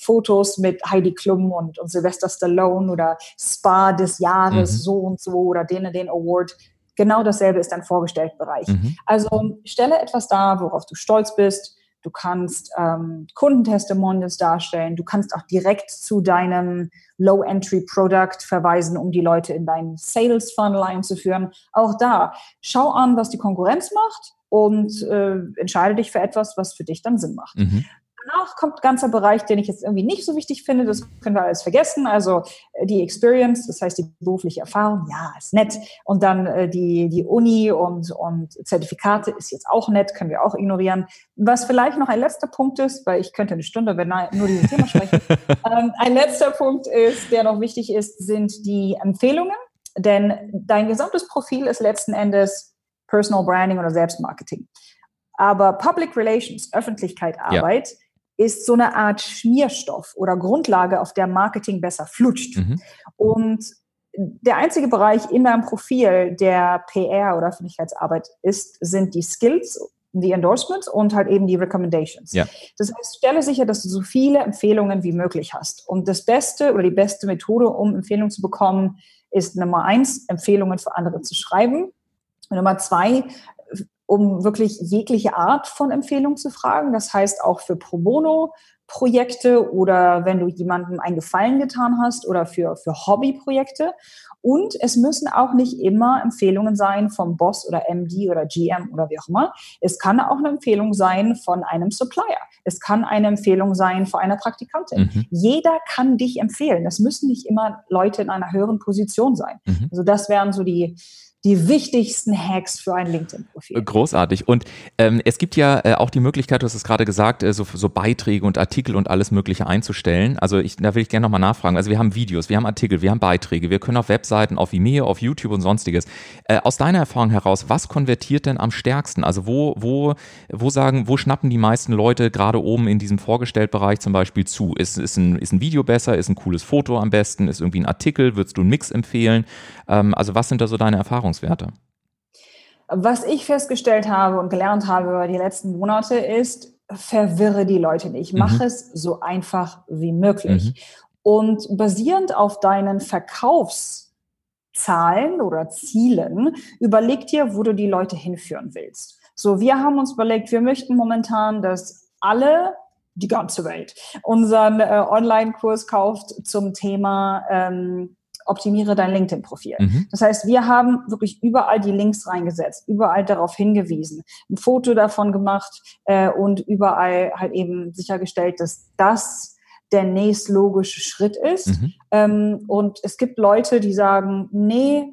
Fotos mit Heidi Klum und, und Sylvester Stallone oder Spa des Jahres mhm. so und so oder den den Award. Genau dasselbe ist dein Vorgestellt-Bereich. Mhm. Also stelle etwas dar, worauf du stolz bist Du kannst ähm, Kundentestimonials darstellen. Du kannst auch direkt zu deinem Low-Entry-Product verweisen, um die Leute in deinen Sales-Funnel einzuführen. Auch da, schau an, was die Konkurrenz macht und äh, entscheide dich für etwas, was für dich dann Sinn macht. Mhm. Danach kommt ein ganzer Bereich, den ich jetzt irgendwie nicht so wichtig finde. Das können wir alles vergessen. Also äh, die Experience, das heißt die berufliche Erfahrung, ja, ist nett. Und dann äh, die, die Uni und, und Zertifikate ist jetzt auch nett, können wir auch ignorieren. Was vielleicht noch ein letzter Punkt ist, weil ich könnte eine Stunde wenn nur dieses Thema sprechen. ähm, ein letzter Punkt ist, der noch wichtig ist, sind die Empfehlungen. Denn dein gesamtes Profil ist letzten Endes Personal Branding oder Selbstmarketing. Aber Public Relations, Öffentlichkeit, Arbeit, ja ist so eine Art Schmierstoff oder Grundlage, auf der Marketing besser flutscht. Mhm. Und der einzige Bereich in deinem Profil, der PR oder Öffentlichkeitsarbeit ist, sind die Skills, die Endorsements und halt eben die Recommendations. Ja. Das heißt, stelle sicher, dass du so viele Empfehlungen wie möglich hast. Und das Beste oder die beste Methode, um Empfehlungen zu bekommen, ist Nummer eins, Empfehlungen für andere zu schreiben. Nummer zwei, um wirklich jegliche Art von Empfehlung zu fragen. Das heißt auch für Pro Bono Projekte oder wenn du jemandem einen Gefallen getan hast oder für, für Hobbyprojekte. Und es müssen auch nicht immer Empfehlungen sein vom Boss oder MD oder GM oder wie auch immer. Es kann auch eine Empfehlung sein von einem Supplier. Es kann eine Empfehlung sein von einer Praktikantin. Mhm. Jeder kann dich empfehlen. Das müssen nicht immer Leute in einer höheren Position sein. Mhm. Also das wären so die, die wichtigsten Hacks für ein LinkedIn-Profil. Großartig. Und ähm, es gibt ja äh, auch die Möglichkeit, du hast es gerade gesagt, äh, so, so, Beiträge und Artikel und alles Mögliche einzustellen. Also ich, da will ich gerne nochmal nachfragen. Also wir haben Videos, wir haben Artikel, wir haben Beiträge, wir können auf Webseiten, auf Vimeo, auf YouTube und sonstiges. Äh, aus deiner Erfahrung heraus, was konvertiert denn am stärksten? Also wo, wo, wo sagen, wo schnappen die meisten Leute gerade oben in diesem Vorgestelltbereich zum Beispiel zu? Ist, ist, ein, ist ein Video besser? Ist ein cooles Foto am besten? Ist irgendwie ein Artikel? Würdest du einen Mix empfehlen? Ähm, also was sind da so deine Erfahrungswerte? Was ich festgestellt habe und gelernt habe über die letzten Monate ist, verwirre die Leute nicht. Mach mhm. es so einfach wie möglich. Mhm. Und basierend auf deinen Verkaufszahlen oder Zielen, überleg dir, wo du die Leute hinführen willst. So, wir haben uns überlegt, wir möchten momentan, dass alle die ganze Welt unseren äh, Online-Kurs kauft zum Thema ähm, optimiere dein LinkedIn-Profil. Mhm. Das heißt, wir haben wirklich überall die Links reingesetzt, überall darauf hingewiesen, ein Foto davon gemacht äh, und überall halt eben sichergestellt, dass das der nächstlogische Schritt ist. Mhm. Ähm, und es gibt Leute, die sagen, nee,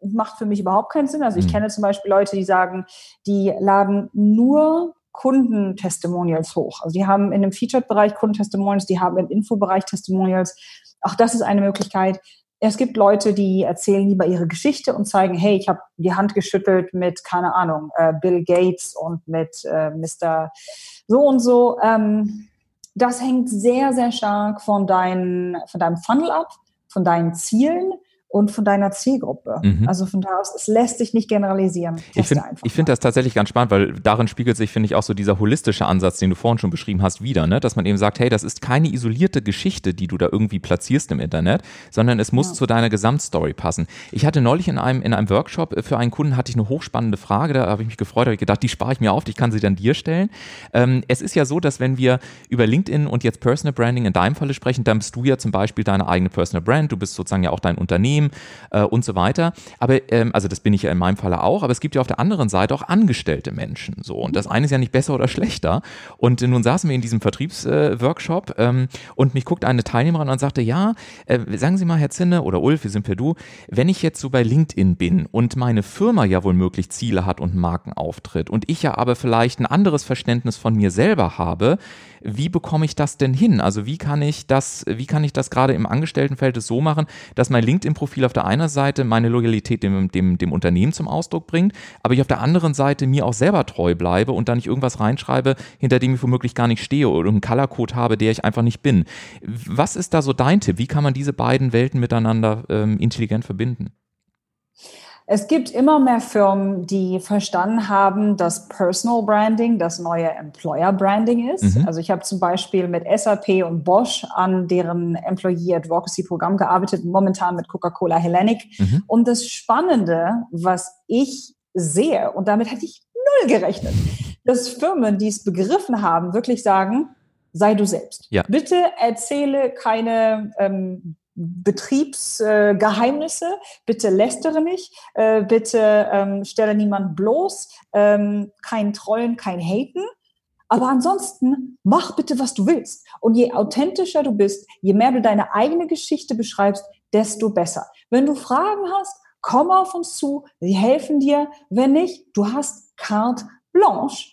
macht für mich überhaupt keinen Sinn. Also ich mhm. kenne zum Beispiel Leute, die sagen, die laden nur Kundentestimonials hoch. Also die haben in dem Featured-Bereich Kundentestimonials, die haben im Infobereich Testimonials. Auch das ist eine Möglichkeit. Es gibt Leute, die erzählen lieber ihre Geschichte und zeigen, hey, ich habe die Hand geschüttelt mit, keine Ahnung, äh, Bill Gates und mit äh, Mr. So und so. Ähm, das hängt sehr, sehr stark von, dein, von deinem Funnel ab, von deinen Zielen und von deiner Zielgruppe. Mhm. Also von da aus, es lässt sich nicht generalisieren. Ich finde find das tatsächlich ganz spannend, weil darin spiegelt sich, finde ich, auch so dieser holistische Ansatz, den du vorhin schon beschrieben hast, wieder, ne? dass man eben sagt, hey, das ist keine isolierte Geschichte, die du da irgendwie platzierst im Internet, sondern es muss ja. zu deiner Gesamtstory passen. Ich hatte neulich in einem, in einem Workshop äh, für einen Kunden hatte ich eine hochspannende Frage, da habe ich mich gefreut, habe ich gedacht, die spare ich mir auf, ich kann sie dann dir stellen. Ähm, es ist ja so, dass wenn wir über LinkedIn und jetzt Personal Branding in deinem Falle sprechen, dann bist du ja zum Beispiel deine eigene Personal Brand, du bist sozusagen ja auch dein Unternehmen, Äh, und so weiter. Aber, ähm, also das bin ich ja in meinem Falle auch, aber es gibt ja auf der anderen Seite auch angestellte Menschen. So. Und das eine ist ja nicht besser oder schlechter. Und nun saßen wir in diesem Vertriebsworkshop äh, ähm, und mich guckt eine Teilnehmerin und sagte, ja, äh, sagen Sie mal, Herr Zinne oder Ulf, wir sind per Du, wenn ich jetzt so bei LinkedIn bin und meine Firma ja wohl möglich Ziele hat und Markenauftritt und ich ja aber vielleicht ein anderes Verständnis von mir selber habe, wie bekomme ich das denn hin? Also wie kann ich das, wie kann ich das gerade im Angestelltenfeld so machen, dass mein LinkedIn-Profil auf der einen Seite meine Loyalität dem, dem, dem Unternehmen zum Ausdruck bringt, aber ich auf der anderen Seite mir auch selber treu bleibe und da nicht irgendwas reinschreibe, hinter dem ich womöglich gar nicht stehe oder einen Colorcode habe, der ich einfach nicht bin. Was ist da so dein Tipp? Wie kann man diese beiden Welten miteinander ähm, intelligent verbinden? Es gibt immer mehr Firmen, die verstanden haben, dass Personal Branding das neue Employer Branding ist. Mhm. Also ich habe zum Beispiel mit SAP und Bosch an deren Employee Advocacy Programm gearbeitet, momentan mit Coca-Cola Hellenic. Mhm. Und das Spannende, was ich sehe, und damit hätte ich null gerechnet, dass Firmen, die es begriffen haben, wirklich sagen, sei du selbst. Ja. Bitte erzähle keine ähm, Betriebsgeheimnisse, äh, bitte lästere nicht, äh, bitte ähm, stelle niemand bloß, ähm, kein Trollen, kein Haten. Aber ansonsten mach bitte, was du willst. Und je authentischer du bist, je mehr du deine eigene Geschichte beschreibst, desto besser. Wenn du Fragen hast, komm auf uns zu, wir helfen dir. Wenn nicht, du hast carte blanche.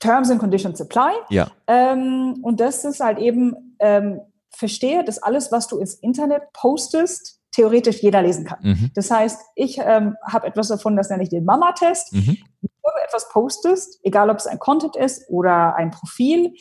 Terms and Conditions apply. Ja. Ähm, und das ist halt eben ähm, verstehe, dass alles, was du ins Internet postest, theoretisch jeder lesen kann. Mhm. Das heißt, ich ähm, habe etwas davon, das nenne ich den Mama-Test. Mhm. Wenn du etwas postest, egal ob es ein Content ist oder ein Profil,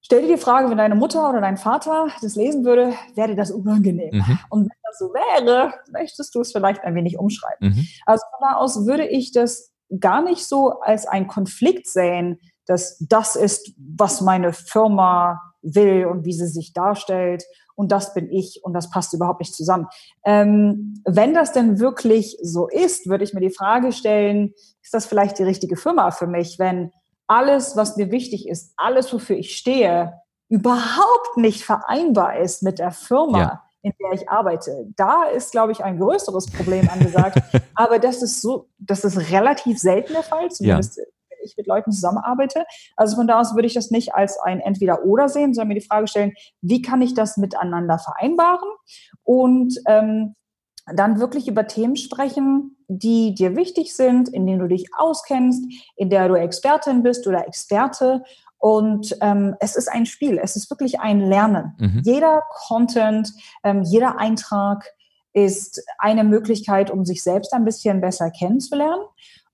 stell dir die Frage, wenn deine Mutter oder dein Vater das lesen würde, wäre dir das unangenehm. Mhm. Und wenn das so wäre, möchtest du es vielleicht ein wenig umschreiben. Mhm. Also von da aus würde ich das gar nicht so als ein Konflikt sehen, dass das ist, was meine Firma will und wie sie sich darstellt. Und das bin ich und das passt überhaupt nicht zusammen. Ähm, wenn das denn wirklich so ist, würde ich mir die Frage stellen, ist das vielleicht die richtige Firma für mich, wenn alles, was mir wichtig ist, alles, wofür ich stehe, überhaupt nicht vereinbar ist mit der Firma, ja. in der ich arbeite. Da ist, glaube ich, ein größeres Problem angesagt. Aber das ist so, das ist relativ selten der Fall, zumindest ja ich mit Leuten zusammenarbeite. Also von da aus würde ich das nicht als ein Entweder-Oder sehen, sondern mir die Frage stellen, wie kann ich das miteinander vereinbaren? Und ähm, dann wirklich über Themen sprechen, die dir wichtig sind, in denen du dich auskennst, in der du Expertin bist oder Experte. Und ähm, es ist ein Spiel, es ist wirklich ein Lernen. Mhm. Jeder Content, ähm, jeder Eintrag ist eine Möglichkeit, um sich selbst ein bisschen besser kennenzulernen.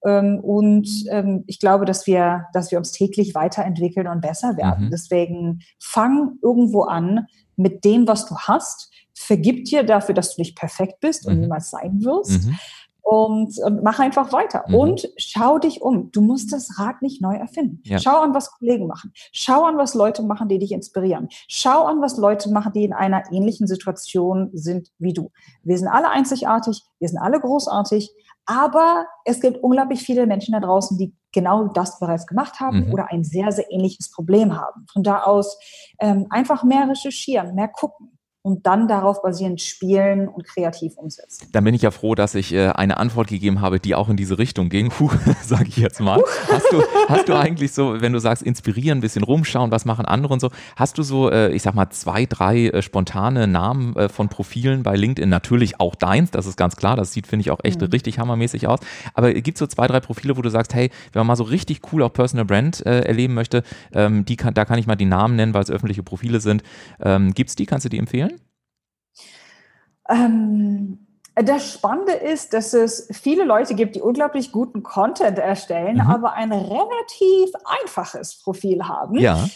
Ähm, und ähm, ich glaube, dass wir, dass wir uns täglich weiterentwickeln und besser werden. Mhm. Deswegen fang irgendwo an mit dem, was du hast vergib dir dafür, dass du nicht perfekt bist und mhm. niemals sein wirst. Mhm. Und, und, mach einfach weiter. Mhm. Und schau dich um. Du musst das Rad nicht neu erfinden. Ja. Schau an, was Kollegen machen. Schau an, was Leute machen, die dich inspirieren. Schau an, was Leute machen, die in einer ähnlichen Situation sind wie du. Wir sind alle einzigartig, wir sind alle großartig, aber es gibt unglaublich viele Menschen da draußen, die genau das bereits gemacht haben mhm. oder ein sehr, sehr ähnliches Problem haben. Von da aus ähm, einfach mehr recherchieren, mehr gucken und dann darauf basierend spielen und kreativ umsetzen. Dann bin ich ja froh, dass ich äh, eine Antwort gegeben habe, die auch in diese Richtung ging. Puh, sage ich jetzt mal. Hast du, hast du eigentlich so, wenn du sagst, inspirieren, ein bisschen rumschauen, was machen andere und so, hast du so, äh, ich sag mal, zwei, drei äh, spontane Namen äh, von Profilen bei LinkedIn? Natürlich auch deins, das ist ganz klar. Das sieht, finde ich, auch echt mhm. richtig hammermäßig aus. Aber gibt es so zwei, drei Profile, wo du sagst, hey, wenn man mal so richtig cool auch Personal Brand äh, erleben möchte, ähm, die kann, da kann ich mal die Namen nennen, weil es öffentliche Profile sind. Ähm, gibt es die? Kannst du die empfehlen? Ähm, das Spannende ist, dass es viele Leute gibt, die unglaublich guten Content erstellen, mhm. aber ein relativ einfaches Profil haben. Ja.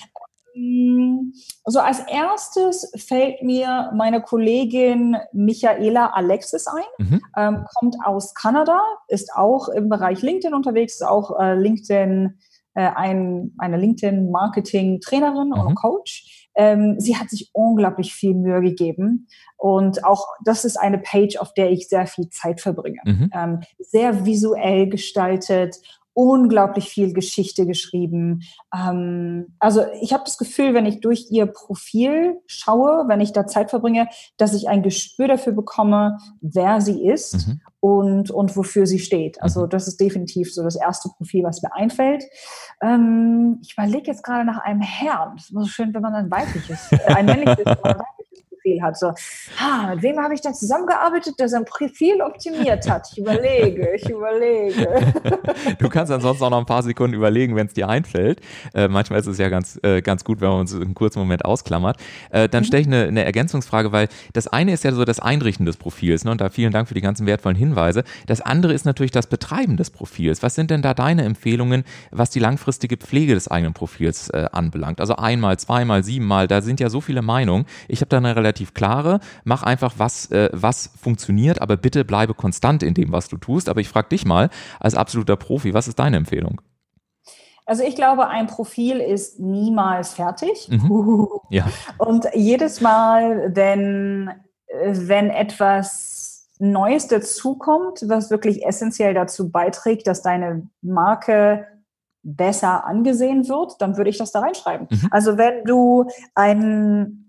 Also als erstes fällt mir meine Kollegin Michaela Alexis ein, mhm. ähm, kommt aus Kanada, ist auch im Bereich LinkedIn unterwegs, ist auch äh, LinkedIn, äh, ein, eine LinkedIn-Marketing-Trainerin mhm. und Coach ähm, sie hat sich unglaublich viel Mühe gegeben. Und auch das ist eine Page, auf der ich sehr viel Zeit verbringe. Mhm. Ähm, sehr visuell gestaltet unglaublich viel Geschichte geschrieben. Ähm, also ich habe das Gefühl, wenn ich durch ihr Profil schaue, wenn ich da Zeit verbringe, dass ich ein Gespür dafür bekomme, wer sie ist mhm. und, und wofür sie steht. Also mhm. das ist definitiv so das erste Profil, was mir einfällt. Ähm, ich überlege jetzt gerade nach einem Herrn. Das ist immer so schön, wenn man ein weibliches, äh, ein männliches, Profil hat. So, ah, mit wem habe ich da zusammengearbeitet, der sein Profil optimiert hat? Ich überlege, ich überlege. Du kannst ansonsten auch noch ein paar Sekunden überlegen, wenn es dir einfällt. Äh, manchmal ist es ja ganz, äh, ganz gut, wenn man uns einen kurzen Moment ausklammert. Äh, dann mhm. stelle ich eine, eine, Ergänzungsfrage, weil das eine ist ja so das Einrichten des Profils. Ne? Und da vielen Dank für die ganzen wertvollen Hinweise. Das andere ist natürlich das Betreiben des Profils. Was sind denn da deine Empfehlungen, was die langfristige Pflege des eigenen Profils äh, anbelangt? Also einmal, zweimal, siebenmal, da sind ja so viele Meinungen. Ich habe da eine relativ relativ klare. Mach einfach, was, äh, was funktioniert, aber bitte bleibe konstant in dem, was du tust. Aber ich frage dich mal, als absoluter Profi, was ist deine Empfehlung? Also ich glaube, ein Profil ist niemals fertig. Mhm. Ja. Und jedes Mal, wenn, wenn etwas Neues dazukommt, was wirklich essentiell dazu beiträgt, dass deine Marke besser angesehen wird, dann würde ich das da reinschreiben. Mhm. Also wenn du ein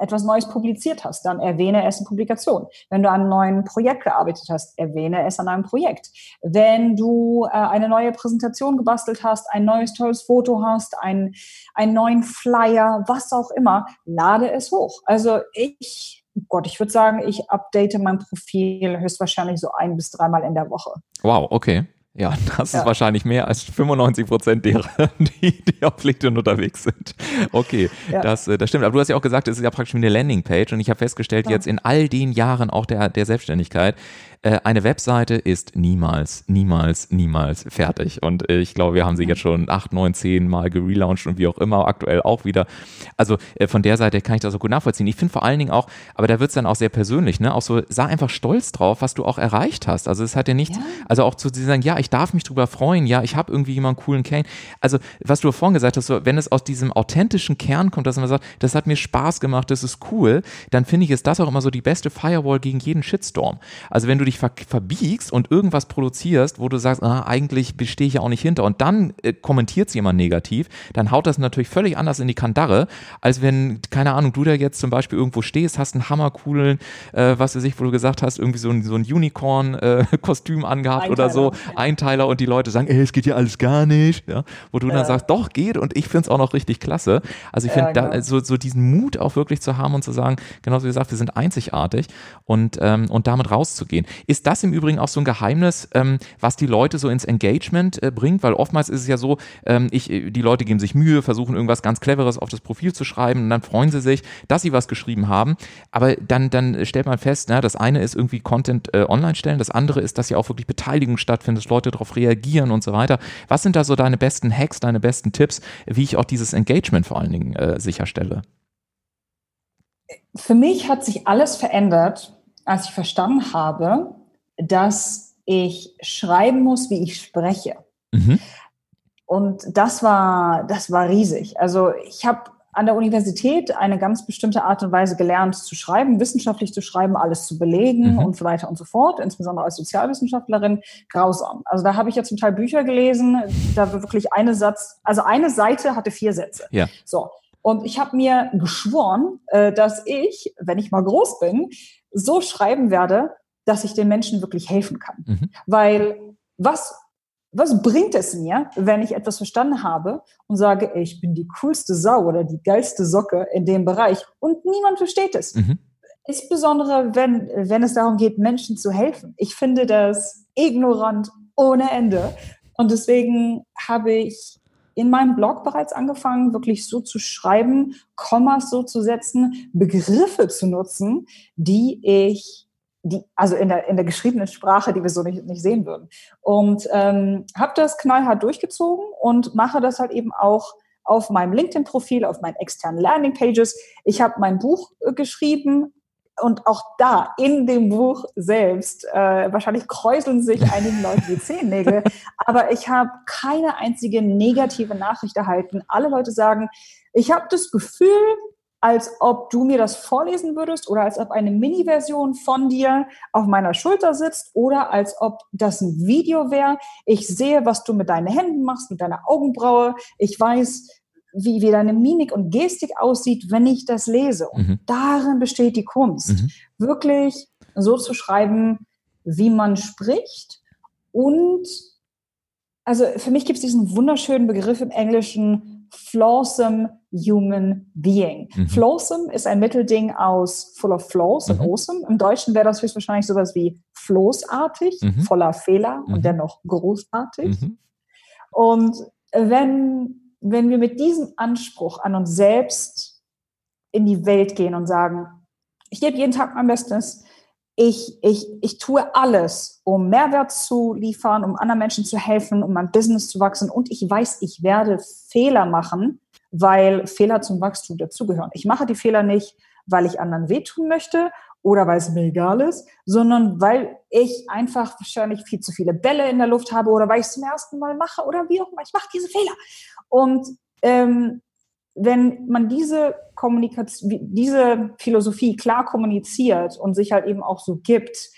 etwas Neues publiziert hast, dann erwähne es in Publikation. Wenn du an einem neuen Projekt gearbeitet hast, erwähne es an einem Projekt. Wenn du äh, eine neue Präsentation gebastelt hast, ein neues tolles Foto hast, ein, einen neuen Flyer, was auch immer, lade es hoch. Also ich, Gott, ich würde sagen, ich update mein Profil höchstwahrscheinlich so ein bis dreimal in der Woche. Wow, okay. Ja, das ja. ist wahrscheinlich mehr als 95 Prozent derer, die, die auf LinkedIn unterwegs sind. Okay, ja. das, äh, das stimmt. Aber du hast ja auch gesagt, es ist ja praktisch wie eine Landingpage und ich habe festgestellt, ja. jetzt in all den Jahren auch der, der Selbstständigkeit, äh, eine Webseite ist niemals, niemals, niemals fertig. Und äh, ich glaube, wir haben sie jetzt schon acht, neun, zehn Mal gelauncht und wie auch immer, aktuell auch wieder. Also äh, von der Seite kann ich das so gut nachvollziehen. Ich finde vor allen Dingen auch, aber da wird es dann auch sehr persönlich, ne? Auch so, sei einfach stolz drauf, was du auch erreicht hast. Also es hat ja nichts, ja. also auch zu sagen, ja, ich darf mich drüber freuen, ja, ich habe irgendwie jemanden coolen Kane. Also, was du vorhin gesagt hast, so, wenn es aus diesem authentischen Kern kommt, dass man sagt, das hat mir Spaß gemacht, das ist cool, dann finde ich, ist das auch immer so die beste Firewall gegen jeden Shitstorm. Also wenn du dich ver verbiegst und irgendwas produzierst, wo du sagst, ah, eigentlich stehe ich ja auch nicht hinter und dann äh, kommentiert es jemand negativ, dann haut das natürlich völlig anders in die Kandare, als wenn, keine Ahnung, du da jetzt zum Beispiel irgendwo stehst, hast einen hammercoolen, äh, was weiß ich, wo du gesagt hast, irgendwie so ein, so ein Unicorn-Kostüm äh, angehabt Einteiler. oder so, Einteiler und die Leute sagen, ey, es geht ja alles gar nicht, ja? wo du dann sagst, doch, geht und ich finde es auch noch richtig klasse. Also ich finde, genau. so, so diesen Mut auch wirklich zu haben und zu sagen, genauso wie gesagt, wir sind einzigartig und, ähm, und damit rauszugehen. Ist das im Übrigen auch so ein Geheimnis, ähm, was die Leute so ins Engagement äh, bringt? Weil oftmals ist es ja so, ähm, ich, die Leute geben sich Mühe, versuchen irgendwas ganz Cleveres auf das Profil zu schreiben und dann freuen sie sich, dass sie was geschrieben haben. Aber dann, dann stellt man fest, na, das eine ist irgendwie Content äh, online stellen, das andere ist, dass ja auch wirklich Beteiligung stattfindet, dass Leute darauf reagieren und so weiter. Was sind da so deine besten Hacks, deine besten Tipps, wie ich auch dieses Engagement vor allen Dingen äh, sicherstelle? Für mich hat sich alles verändert, als ich verstanden habe, dass ich schreiben muss, wie ich spreche. Mhm. Und das war, das war riesig. Also ich habe an der Universität eine ganz bestimmte Art und Weise gelernt zu schreiben, wissenschaftlich zu schreiben, alles zu belegen mhm. und so weiter und so fort, insbesondere als Sozialwissenschaftlerin, grausam. Also da habe ich ja zum Teil Bücher gelesen, da wirklich eine Satz, also eine Seite hatte vier Sätze. Ja. So. Und ich habe mir geschworen, äh, dass ich, wenn ich mal groß bin, so schreiben werde, dass ich den Menschen wirklich helfen kann. Mhm. Weil was was bringt es mir, wenn ich etwas verstanden habe und sage, ey, ich bin die coolste Sau oder die geilste Socke in dem Bereich und niemand versteht es? Mhm. Insbesondere, wenn, wenn es darum geht, Menschen zu helfen. Ich finde das ignorant ohne Ende. Und deswegen habe ich in meinem Blog bereits angefangen, wirklich so zu schreiben, Kommas so zu setzen, Begriffe zu nutzen, die ich die, also in der, in der geschriebenen Sprache, die wir so nicht, nicht sehen würden. Und ähm, habe das knallhart durchgezogen und mache das halt eben auch auf meinem LinkedIn-Profil, auf meinen externen Landing-Pages. Ich habe mein Buch äh, geschrieben und auch da in dem Buch selbst, äh, wahrscheinlich kräuseln sich einigen Leute die Zehennägel, aber ich habe keine einzige negative Nachricht erhalten. Alle Leute sagen, ich habe das Gefühl, als ob du mir das vorlesen würdest oder als ob eine Mini-Version von dir auf meiner Schulter sitzt oder als ob das ein Video wäre. Ich sehe, was du mit deinen Händen machst, mit deiner Augenbraue. Ich weiß, wie, wie deine Mimik und Gestik aussieht, wenn ich das lese. Und mhm. darin besteht die Kunst. Mhm. Wirklich so zu schreiben, wie man spricht. Und also für mich gibt es diesen wunderschönen Begriff im Englischen, flawsome human being. Mhm. Flawsome ist ein Mittelding aus full of flaws mhm. und awesome. Im Deutschen wäre das höchstwahrscheinlich sowas wie floßartig, mhm. voller Fehler und mhm. dennoch großartig. Mhm. Und wenn, wenn wir mit diesem Anspruch an uns selbst in die Welt gehen und sagen, ich gebe jeden Tag mein Bestes, ich, ich, ich tue alles, um Mehrwert zu liefern, um anderen Menschen zu helfen, um mein Business zu wachsen und ich weiß, ich werde Fehler machen, weil Fehler zum Wachstum dazugehören. Ich mache die Fehler nicht, weil ich anderen wehtun möchte oder weil es mir egal ist, sondern weil ich einfach wahrscheinlich viel zu viele Bälle in der Luft habe oder weil ich es zum ersten Mal mache oder wie auch immer. Ich mache diese Fehler. Und ähm, wenn man diese Kommunikation, diese Philosophie klar kommuniziert und sich halt eben auch so gibt,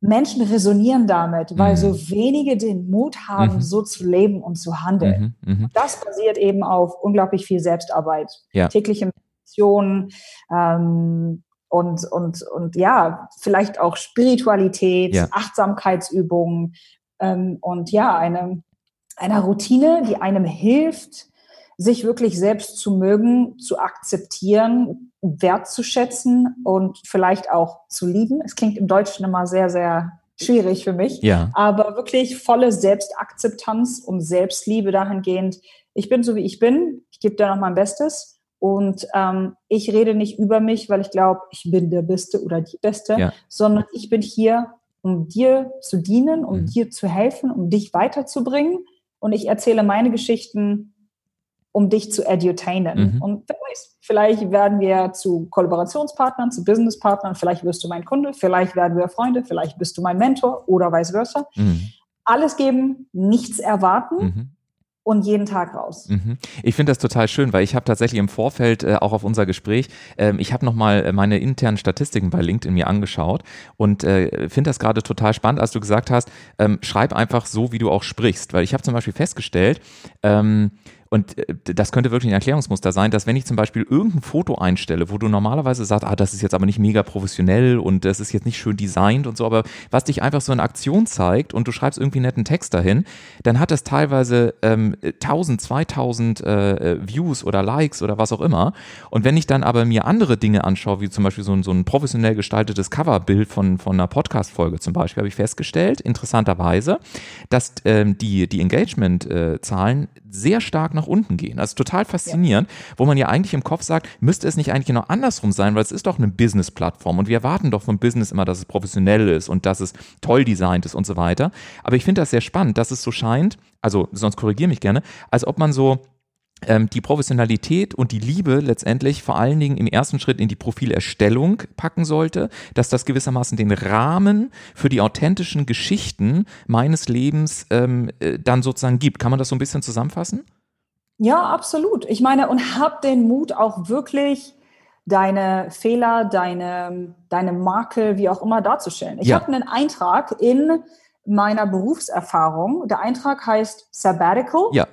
Menschen resonieren damit, weil mhm. so wenige den Mut haben, mhm. so zu leben und zu handeln. Mhm. mhm. Das basiert eben auf unglaublich viel Selbstarbeit, ja. tägliche Meditation ähm, und, und, und ja, vielleicht auch Spiritualität, ja. Achtsamkeitsübungen ähm, und ja, eine, eine Routine, die einem hilft, sich wirklich selbst zu mögen, zu akzeptieren, wertzuschätzen und vielleicht auch zu lieben. Es klingt im Deutschen immer sehr, sehr schwierig für mich, ja. aber wirklich volle Selbstakzeptanz und Selbstliebe dahingehend. Ich bin so, wie ich bin. Ich gebe da noch mein Bestes. Und ähm, ich rede nicht über mich, weil ich glaube, ich bin der Beste oder die Beste, ja. sondern ich bin hier, um dir zu dienen, um mhm. dir zu helfen, um dich weiterzubringen. Und ich erzähle meine Geschichten um dich zu edutainen. Mhm. Und wer weiß, vielleicht werden wir zu Kollaborationspartnern, zu Businesspartnern, vielleicht wirst du mein Kunde, vielleicht werden wir Freunde, vielleicht bist du mein Mentor oder vice versa. Mhm. Alles geben, nichts erwarten. Und jeden Tag raus. Mhm. Ich finde das total schön, weil ich habe tatsächlich im Vorfeld äh, auch auf unser Gespräch, äh, ich habe nochmal äh, meine internen Statistiken bei LinkedIn mir angeschaut und äh, finde das gerade total spannend, als du gesagt hast, ähm, schreib einfach so, wie du auch sprichst, weil ich habe zum Beispiel festgestellt, ähm, und äh, das könnte wirklich ein Erklärungsmuster sein, dass wenn ich zum Beispiel irgendein Foto einstelle, wo du normalerweise sagst, ah, das ist jetzt aber nicht mega professionell und das ist jetzt nicht schön designt und so, aber was dich einfach so in Aktion zeigt und du schreibst irgendwie netten Text dahin, dann hat das teilweise ähm, 1000, 2000 äh, äh, Views oder Likes oder was auch immer. Und wenn ich dann aber mir andere Dinge anschaue, wie zum Beispiel so ein, so ein professionell gestaltetes Coverbild von, von einer Podcast-Folge zum Beispiel, habe ich festgestellt, interessanterweise, dass ähm, die, die Engagement-Zahlen äh, sehr stark nach unten gehen. Ist total faszinierend, ja. wo man ja eigentlich im Kopf sagt, müsste es nicht eigentlich genau andersrum sein, weil es ist doch eine Business-Plattform und wir erwarten doch vom Business immer, dass es professionell ist und dass es toll designt ist und so weiter. Aber ich finde das sehr spannend, dass es so scheint, also sonst korrigiere mich gerne, als ob man so die Professionalität und die Liebe letztendlich vor allen Dingen im ersten Schritt in die Profilerstellung packen sollte, dass das gewissermaßen den Rahmen für die authentischen Geschichten meines Lebens ähm, äh, dann sozusagen gibt. Kann man das so ein bisschen zusammenfassen? Ja, absolut. Ich meine, und hab den Mut auch wirklich deine Fehler, deine, deine Makel, wie auch immer darzustellen. Ich ja. habe einen Eintrag in meiner Berufserfahrung. Der Eintrag heißt Sabbatical. Ja.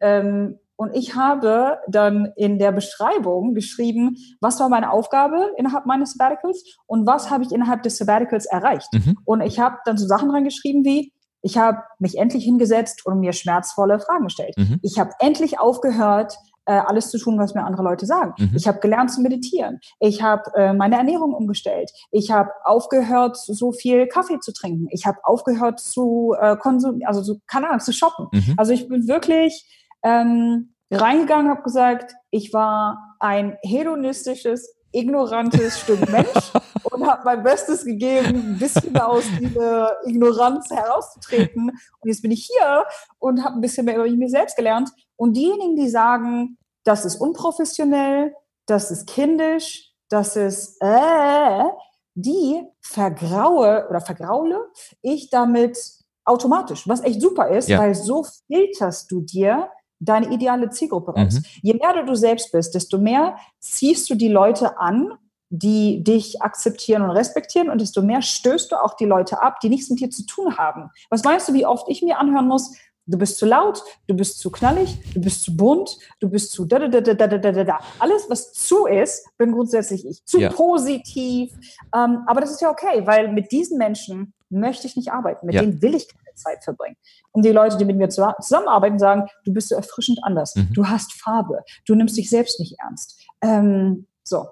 Ähm, und ich habe dann in der Beschreibung geschrieben, was war meine Aufgabe innerhalb meines Sabbaticals und was habe ich innerhalb des Sabbaticals erreicht. Mhm. Und ich habe dann so Sachen reingeschrieben wie, ich habe mich endlich hingesetzt und mir schmerzvolle Fragen gestellt. Mhm. Ich habe endlich aufgehört, äh, alles zu tun, was mir andere Leute sagen. Mhm. Ich habe gelernt zu meditieren. Ich habe äh, meine Ernährung umgestellt. Ich habe aufgehört, so viel Kaffee zu trinken. Ich habe aufgehört zu äh, konsumieren, also so, keine Ahnung, zu shoppen. Mhm. Also ich bin wirklich ähm, reingegangen, habe gesagt, ich war ein hedonistisches, ignorantes Stück Mensch und habe mein Bestes gegeben, ein bisschen aus dieser Ignoranz herauszutreten. Und jetzt bin ich hier und habe ein bisschen mehr über mich selbst gelernt. Und diejenigen, die sagen, das ist unprofessionell, das ist kindisch, das ist äh, die vergraue oder vergraule ich damit automatisch, was echt super ist, ja. weil so filterst du dir deine ideale Zielgruppe raus. Mhm. Je mehr du selbst bist, desto mehr ziehst du die Leute an, die dich akzeptieren und respektieren und desto mehr stößt du auch die Leute ab, die nichts mit dir zu tun haben. Was meinst du, wie oft ich mir anhören muss, du bist zu laut, du bist zu knallig, du bist zu bunt, du bist zu da da da da da da da da. Alles, was zu ist, bin grundsätzlich ich. Zu ja. positiv. Ähm, aber das ist ja okay, weil mit diesen Menschen möchte ich nicht arbeiten, mit ja. denen will ich Zeit verbringen. Und die Leute, die mit mir zusammenarbeiten, sagen, du bist so erfrischend anders, mhm. du hast Farbe, du nimmst dich selbst nicht ernst. Ähm, so,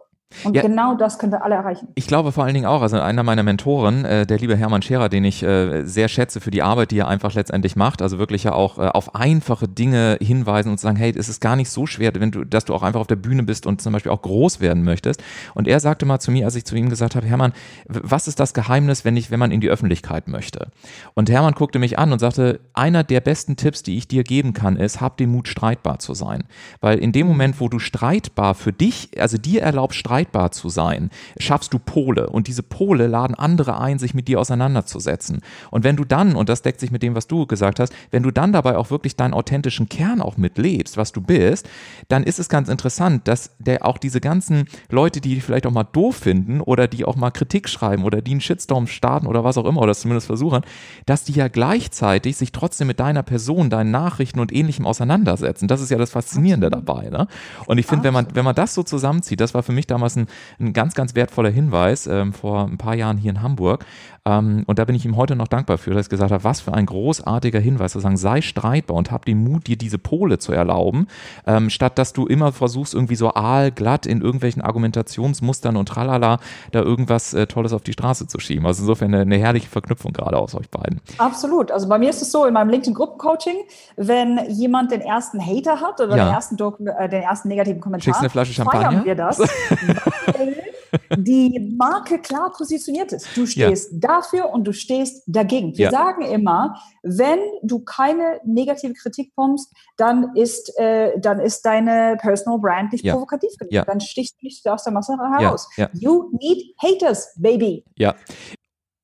und ja, genau das können wir alle erreichen. Ich glaube vor allen Dingen auch, also einer meiner Mentoren, äh, der liebe Hermann Scherer, den ich äh, sehr schätze für die Arbeit, die er einfach letztendlich macht, also wirklich ja auch äh, auf einfache Dinge hinweisen und sagen, hey, es ist gar nicht so schwer, wenn du, dass du auch einfach auf der Bühne bist und zum Beispiel auch groß werden möchtest. Und er sagte mal zu mir, als ich zu ihm gesagt habe, Hermann, was ist das Geheimnis, wenn ich, wenn man in die Öffentlichkeit möchte? Und Hermann guckte mich an und sagte, einer der besten Tipps, die ich dir geben kann, ist, hab den Mut, streitbar zu sein. Weil in dem Moment, wo du streitbar für dich, also dir erlaubst, streitbar streitbar zu sein, schaffst du Pole und diese Pole laden andere ein, sich mit dir auseinanderzusetzen. Und wenn du dann, und das deckt sich mit dem, was du gesagt hast, wenn du dann dabei auch wirklich deinen authentischen Kern auch mitlebst, was du bist, dann ist es ganz interessant, dass der auch diese ganzen Leute, die dich vielleicht auch mal doof finden oder die auch mal Kritik schreiben oder die einen Shitstorm starten oder was auch immer oder das zumindest versuchen, dass die ja gleichzeitig sich trotzdem mit deiner Person, deinen Nachrichten und ähnlichem auseinandersetzen. Das ist ja das Faszinierende dabei. Ne? Und ich finde, wenn man, wenn man das so zusammenzieht, das war für mich damals ein, ein ganz, ganz wertvoller Hinweis ähm, vor ein paar Jahren hier in Hamburg. Ähm, und da bin ich ihm heute noch dankbar für, dass ich gesagt habe, was für ein großartiger Hinweis, zu sagen, sei streitbar und hab den Mut, dir diese Pole zu erlauben, ähm, statt dass du immer versuchst, irgendwie so aalglatt in irgendwelchen Argumentationsmustern und tralala da irgendwas äh, Tolles auf die Straße zu schieben. Also insofern eine, eine herrliche Verknüpfung gerade aus euch beiden. Absolut. Also bei mir ist es so, in meinem LinkedIn-Gruppencoaching, wenn jemand den ersten Hater hat oder ja. den, ersten äh, den ersten negativen Kommentar, Schickst eine Flasche Champagner? wir das. die Marke klar positioniert ist. Du stehst ja. dafür und du stehst dagegen. Wir ja. sagen immer, wenn du keine negative Kritik bekommst, dann ist, äh, dann ist deine Personal Brand nicht ja. provokativ genug. Dann stichst du nicht aus der Masse heraus. You need haters, baby. Ja.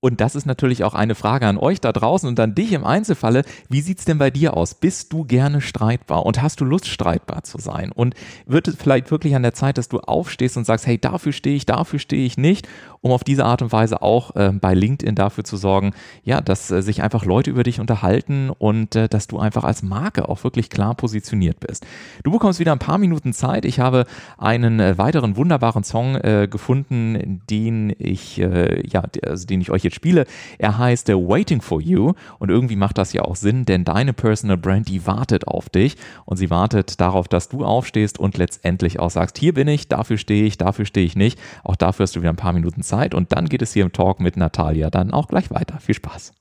Und das ist natürlich auch eine Frage an euch da draußen und an dich im Einzelfalle. Wie sieht es denn bei dir aus? Bist du gerne streitbar und hast du Lust, streitbar zu sein? Und wird es vielleicht wirklich an der Zeit, dass du aufstehst und sagst, hey, dafür stehe ich, dafür stehe ich nicht, um auf diese Art und Weise auch äh, bei LinkedIn dafür zu sorgen, ja, dass äh, sich einfach Leute über dich unterhalten und äh, dass du einfach als Marke auch wirklich klar positioniert bist. Du bekommst wieder ein paar Minuten Zeit. Ich habe einen äh, weiteren wunderbaren Song äh, gefunden, den ich, äh, ja, also den ich euch jetzt spiele. Er heißt Waiting for You und irgendwie macht das ja auch Sinn, denn deine Personal Brand, die wartet auf dich und sie wartet darauf, dass du aufstehst und letztendlich auch sagst, hier bin ich, dafür stehe ich, dafür stehe ich nicht. Auch dafür hast du wieder ein paar Minuten Zeit und dann geht es hier im Talk mit Natalia dann auch gleich weiter. Viel Spaß.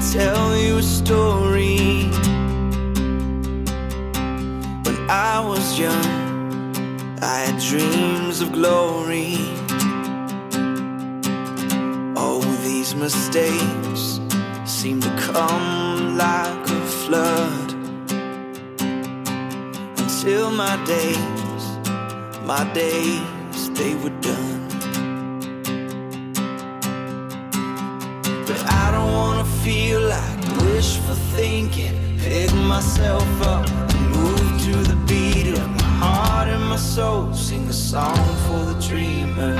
Tell you a story. When I was young, I had dreams of glory. All these mistakes seem to come like a flood. Until my days, my days, they were done. Feel like wishful thinking. Pick myself up and move to the beat of my heart and my soul. Sing a song for the dreamer.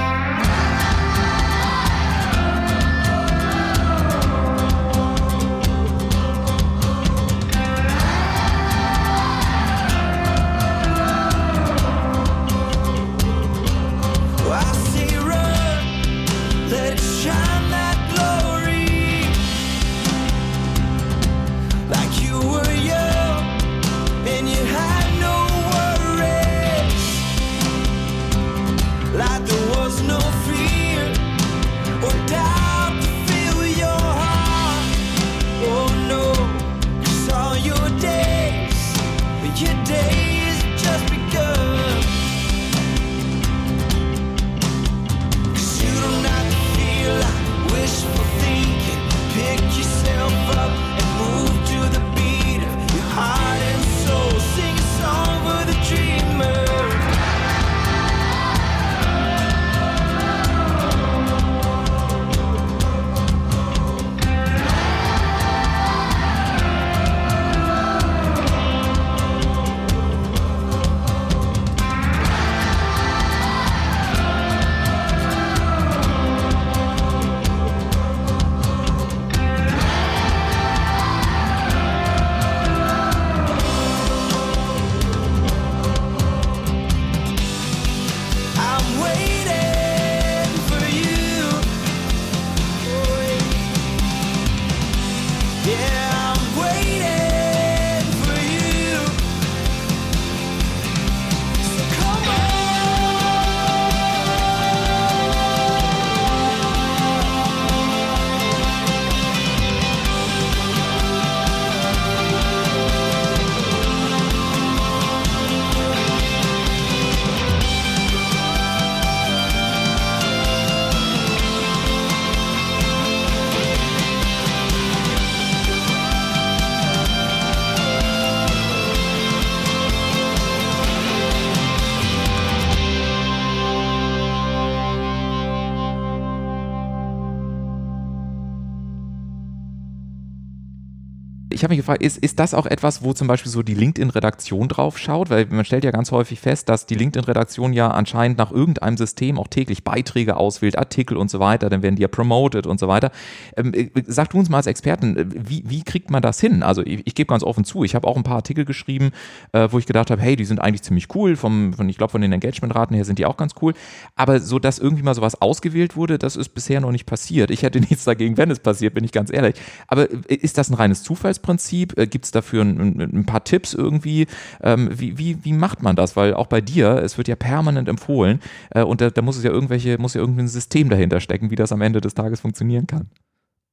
Ich habe mich gefragt, ist, ist das auch etwas, wo zum Beispiel so die LinkedIn-Redaktion drauf schaut? Weil man stellt ja ganz häufig fest, dass die LinkedIn-Redaktion ja anscheinend nach irgendeinem System auch täglich Beiträge auswählt, Artikel und so weiter, dann werden die ja promoted und so weiter. Ähm, äh, sag du uns mal als Experten, äh, wie, wie kriegt man das hin? Also ich, ich gebe ganz offen zu, ich habe auch ein paar Artikel geschrieben, äh, wo ich gedacht habe, hey, die sind eigentlich ziemlich cool, vom, von, ich glaube von den Engagementraten her sind die auch ganz cool, aber so, dass irgendwie mal sowas ausgewählt wurde, das ist bisher noch nicht passiert. Ich hätte nichts dagegen, wenn es passiert, bin ich ganz ehrlich. Aber äh, ist das ein reines Zufallsprinzip? Prinzip? Äh, Gibt es dafür ein, ein, paar Tipps irgendwie? Ähm, wie, wie, wie macht man das? Weil auch bei dir, es wird ja permanent empfohlen äh, und da, da, muss es ja irgendwelche, muss ja irgendwie ein System dahinter stecken, wie das am Ende des Tages funktionieren kann.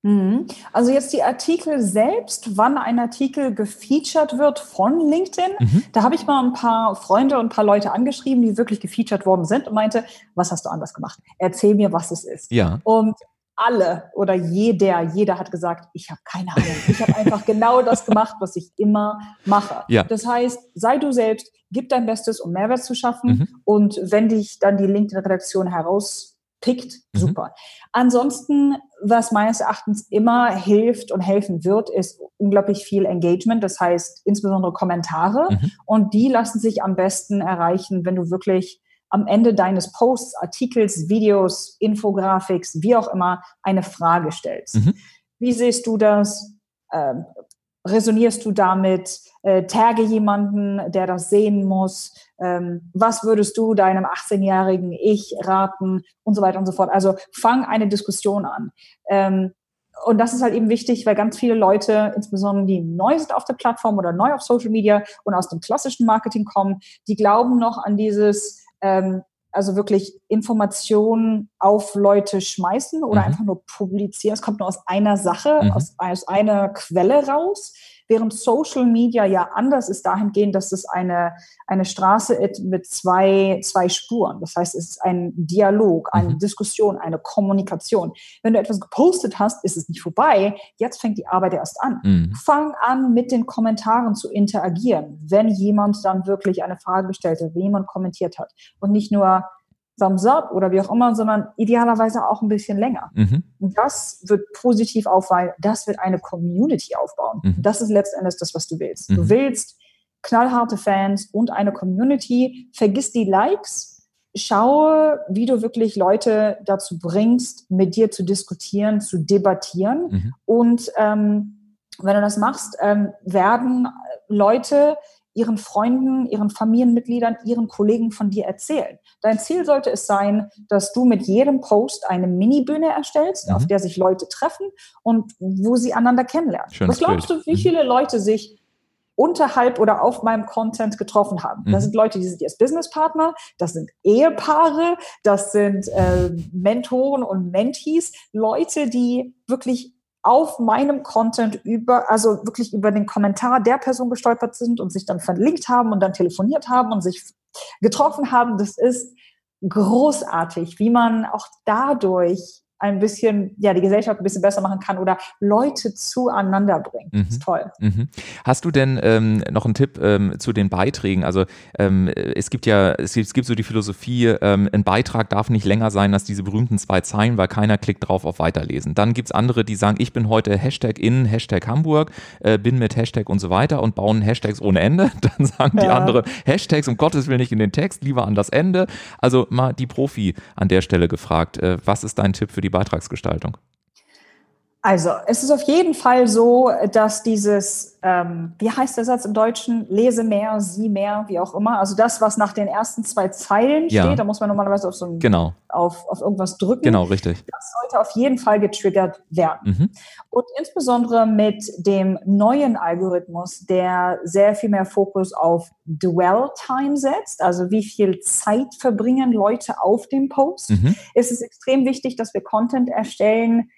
Mhm. Also jetzt die Artikel selbst, wann ein Artikel gefeatured wird von LinkedIn, mhm. da habe ich mal ein paar Freunde und ein paar Leute angeschrieben, die wirklich gefeatured worden sind und meinte, was hast du anders gemacht? Erzähl mir, was es ist. Ja. Und alle oder jeder, jeder hat gesagt, ich habe keine Ahnung. Ich habe einfach genau das gemacht, was ich immer mache. Ja. Das heißt, sei du selbst, gib dein Bestes, um Mehrwert zu schaffen. Mhm. Und wenn dich dann die LinkedIn-Redaktion herauspickt, Mhm. super. Ansonsten, was meines Erachtens immer hilft und helfen wird, ist unglaublich viel Engagement. Das heißt, insbesondere Kommentare. Mhm. Und die lassen sich am besten erreichen, wenn du wirklich am Ende deines Posts, Artikels, Videos, Infographics, wie auch immer, eine Frage stellst. Mhm. Wie siehst du das? Ähm, resonierst du damit? Äh, tagge jemanden, der das sehen muss? Ähm, was würdest du deinem 18-jährigen Ich raten? Und so weiter und so fort. Also fang eine Diskussion an. Ähm, und das ist halt eben wichtig, weil ganz viele Leute, insbesondere die neu sind auf der Plattform oder neu auf Social Media und aus dem klassischen Marketing kommen, die glauben noch an dieses, ähm, also wirklich Informationen auf Leute schmeißen oder Mhm. einfach nur publizieren. Es kommt nur aus einer Sache, Mhm. aus, aus einer Quelle raus. Während Social Media ja anders ist dahingehend, dass es eine, eine Straße ist mit zwei, zwei Spuren. Das heißt, es ist ein Dialog, eine Mhm. Diskussion, eine Kommunikation. Wenn du etwas gepostet hast, ist es nicht vorbei. Jetzt fängt die Arbeit erst an. Mhm. Fang an, mit den Kommentaren zu interagieren, wenn jemand dann wirklich eine Frage gestellt hat, wenn jemand kommentiert hat. Und nicht nur Thumbs up oder wie auch immer, sondern idealerweise auch ein bisschen länger. Mhm. Und das wird positiv auffallen, das wird eine Community aufbauen. Mhm. Das ist letztendlich das, was du willst. Mhm. Du willst knallharte Fans und eine Community. Vergiss die Likes. Schaue, wie du wirklich Leute dazu bringst, mit dir zu diskutieren, zu debattieren. Mhm. Und ähm, wenn du das machst, ähm, werden Leute ihren Freunden, ihren Familienmitgliedern, ihren Kollegen von dir erzählen. Dein Ziel sollte es sein, dass du mit jedem Post eine Mini-Bühne erstellst, Mhm. auf der sich Leute treffen und wo sie einander kennenlernen. Schönes Was glaubst Bild. du, wie Mhm. viele Leute sich unterhalb oder auf meinem Content getroffen haben. Mhm. Das sind Leute, die sind jetzt Businesspartner, das sind Ehepaare, das sind äh, Mentoren und Mentees, Leute, die wirklich auf meinem Content über, also wirklich über den Kommentar der Person gestolpert sind und sich dann verlinkt haben und dann telefoniert haben und sich getroffen haben. Das ist großartig, wie man auch dadurch ein bisschen, ja, die Gesellschaft ein bisschen besser machen kann oder Leute zueinander bringt. Das Mhm. ist toll. Mhm. Hast du denn ähm, noch einen Tipp ähm, zu den Beiträgen? Also ähm, es gibt ja, es gibt, es gibt so die Philosophie, ähm, ein Beitrag darf nicht länger sein als diese berühmten zwei Zeilen, weil keiner klickt drauf auf Weiterlesen. Dann gibt es andere, die sagen, ich bin heute Hashtag in, Hashtag Hamburg, äh, bin mit Hashtag und so weiter und bauen Hashtags ohne Ende. Dann sagen die Ja. anderen, Hashtags um Gottes Willen nicht in den Text, lieber an das Ende. Also mal die Profi an der Stelle gefragt, äh, was ist dein Tipp für die Beitragsgestaltung? Also, es ist auf jeden Fall so, dass dieses, ähm, wie heißt der Satz im Deutschen? Lese mehr, sieh mehr, wie auch immer. Also das, was nach den ersten zwei Zeilen Ja. steht, da muss man normalerweise auf so ein, Genau, auf, auf irgendwas drücken. genau, richtig. Das sollte auf jeden Fall getriggert werden. Mhm. Und insbesondere mit dem neuen Algorithmus, der sehr viel mehr Fokus auf Dwell Time setzt, also wie viel Zeit verbringen Leute auf dem Post, Mhm. ist es extrem wichtig, dass wir Content erstellen,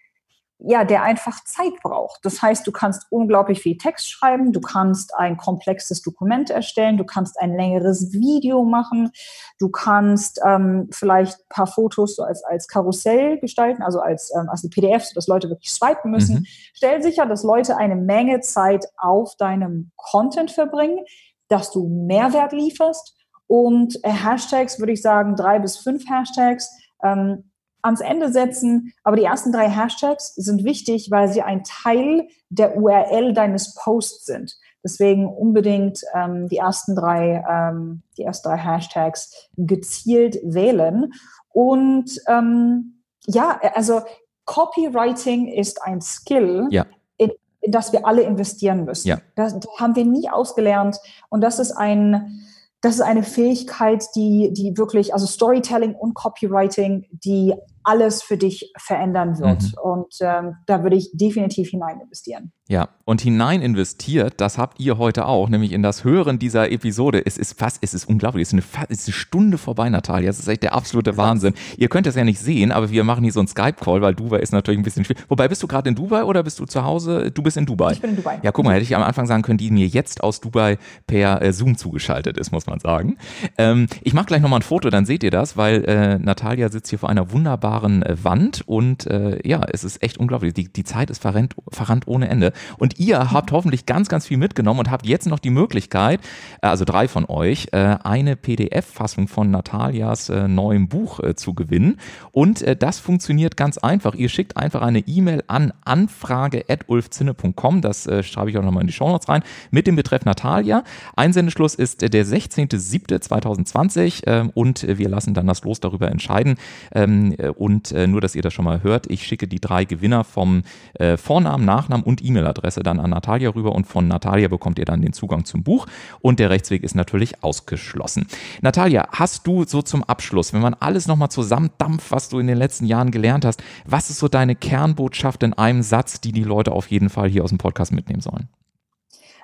ja, der einfach Zeit braucht. Das heißt, du kannst unglaublich viel Text schreiben, du kannst ein komplexes Dokument erstellen, du kannst ein längeres Video machen, du kannst ähm, vielleicht ein paar Fotos so als, als Karussell gestalten, also als, ähm, als PDF, sodass Leute wirklich swipen müssen. Mhm. Stell sicher, dass Leute eine Menge Zeit auf deinem Content verbringen, dass du Mehrwert lieferst und äh, Hashtags würde ich sagen, drei bis fünf Hashtags. Ähm, ans Ende setzen. Aber die ersten drei Hashtags sind wichtig, weil sie ein Teil der URL deines Posts sind. Deswegen unbedingt ähm, die ersten drei, ähm, die ersten drei Hashtags gezielt wählen. Und ähm, ja, also Copywriting ist ein Skill, Ja. in, in das wir alle investieren müssen. Ja. Das, das haben wir nie ausgelernt. Und das ist ein, das ist eine Fähigkeit, die, die wirklich, also Storytelling und Copywriting, die alles für dich verändern wird. Mhm. Und ähm, da würde ich definitiv hinein investieren. Ja, und hinein investiert, das habt ihr heute auch, nämlich in das Hören dieser Episode. Es ist fast, es ist unglaublich, es ist eine, es ist eine Stunde vorbei, Natalia. Das ist echt der absolute Wahnsinn. Ihr könnt das ja nicht sehen, aber wir machen hier so einen Skype-Call, weil Dubai ist natürlich ein bisschen schwierig. Wobei, bist du gerade in Dubai oder bist du zu Hause? Du bist in Dubai. Ich bin in Dubai. Ja, guck mal, hätte ich am Anfang sagen können, die mir jetzt aus Dubai per äh, Zoom zugeschaltet ist, muss man sagen. Ähm, ich mache gleich nochmal ein Foto, dann seht ihr das, weil äh, Natalia sitzt hier vor einer wunderbaren wunderbaren äh, Wand und äh, ja, es ist echt unglaublich. Die, die Zeit ist verrennt, verrannt ohne Ende. Und ihr habt hoffentlich ganz, ganz viel mitgenommen und habt jetzt noch die Möglichkeit, äh, also drei von euch, äh, eine PDF-Fassung von Natalias äh, neuem Buch äh, zu gewinnen. Und äh, das funktioniert ganz einfach. Ihr schickt einfach eine E-Mail an anfrage.ulfzinne.com. Das äh, schreibe ich auch nochmal in die Show Notes rein mit dem Betreff Natalia. Einsendeschluss ist äh, der 16.07.2020 äh, und wir lassen dann das Los darüber entscheiden. Ähm, äh, und äh, nur, dass ihr das schon mal hört, ich schicke die drei Gewinner vom äh, Vornamen, Nachnamen und E-Mail-Adresse dann an Natalia rüber und von Natalia bekommt ihr dann den Zugang zum Buch und der Rechtsweg ist natürlich ausgeschlossen. Natalia, hast du so zum Abschluss, wenn man alles nochmal zusammendampft, was du in den letzten Jahren gelernt hast, was ist so deine Kernbotschaft in einem Satz, die die Leute auf jeden Fall hier aus dem Podcast mitnehmen sollen?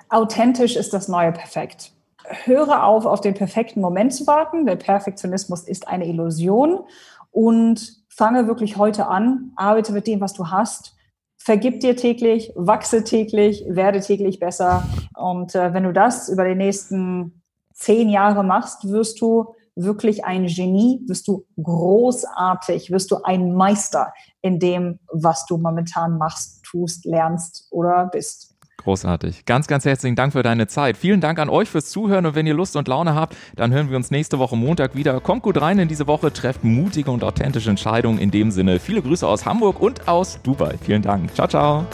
Authentisch ist das neue Perfekt. Höre auf, auf den perfekten Moment zu warten. Der Perfektionismus ist eine Illusion und fange wirklich heute an, arbeite mit dem, was du hast. Vergib dir täglich, wachse täglich, werde täglich besser. Und äh, wenn du das über die nächsten zehn Jahre machst, wirst du wirklich ein Genie, wirst du großartig, wirst du ein Meister in dem, was du momentan machst, tust, lernst oder bist. Großartig. Ganz, ganz herzlichen Dank für deine Zeit. Vielen Dank an euch fürs Zuhören und wenn ihr Lust und Laune habt, dann hören wir uns nächste Woche Montag wieder. Kommt gut rein in diese Woche, trefft mutige und authentische Entscheidungen. In dem Sinne, viele Grüße aus Hamburg und aus Dubai. Vielen Dank. Ciao, ciao.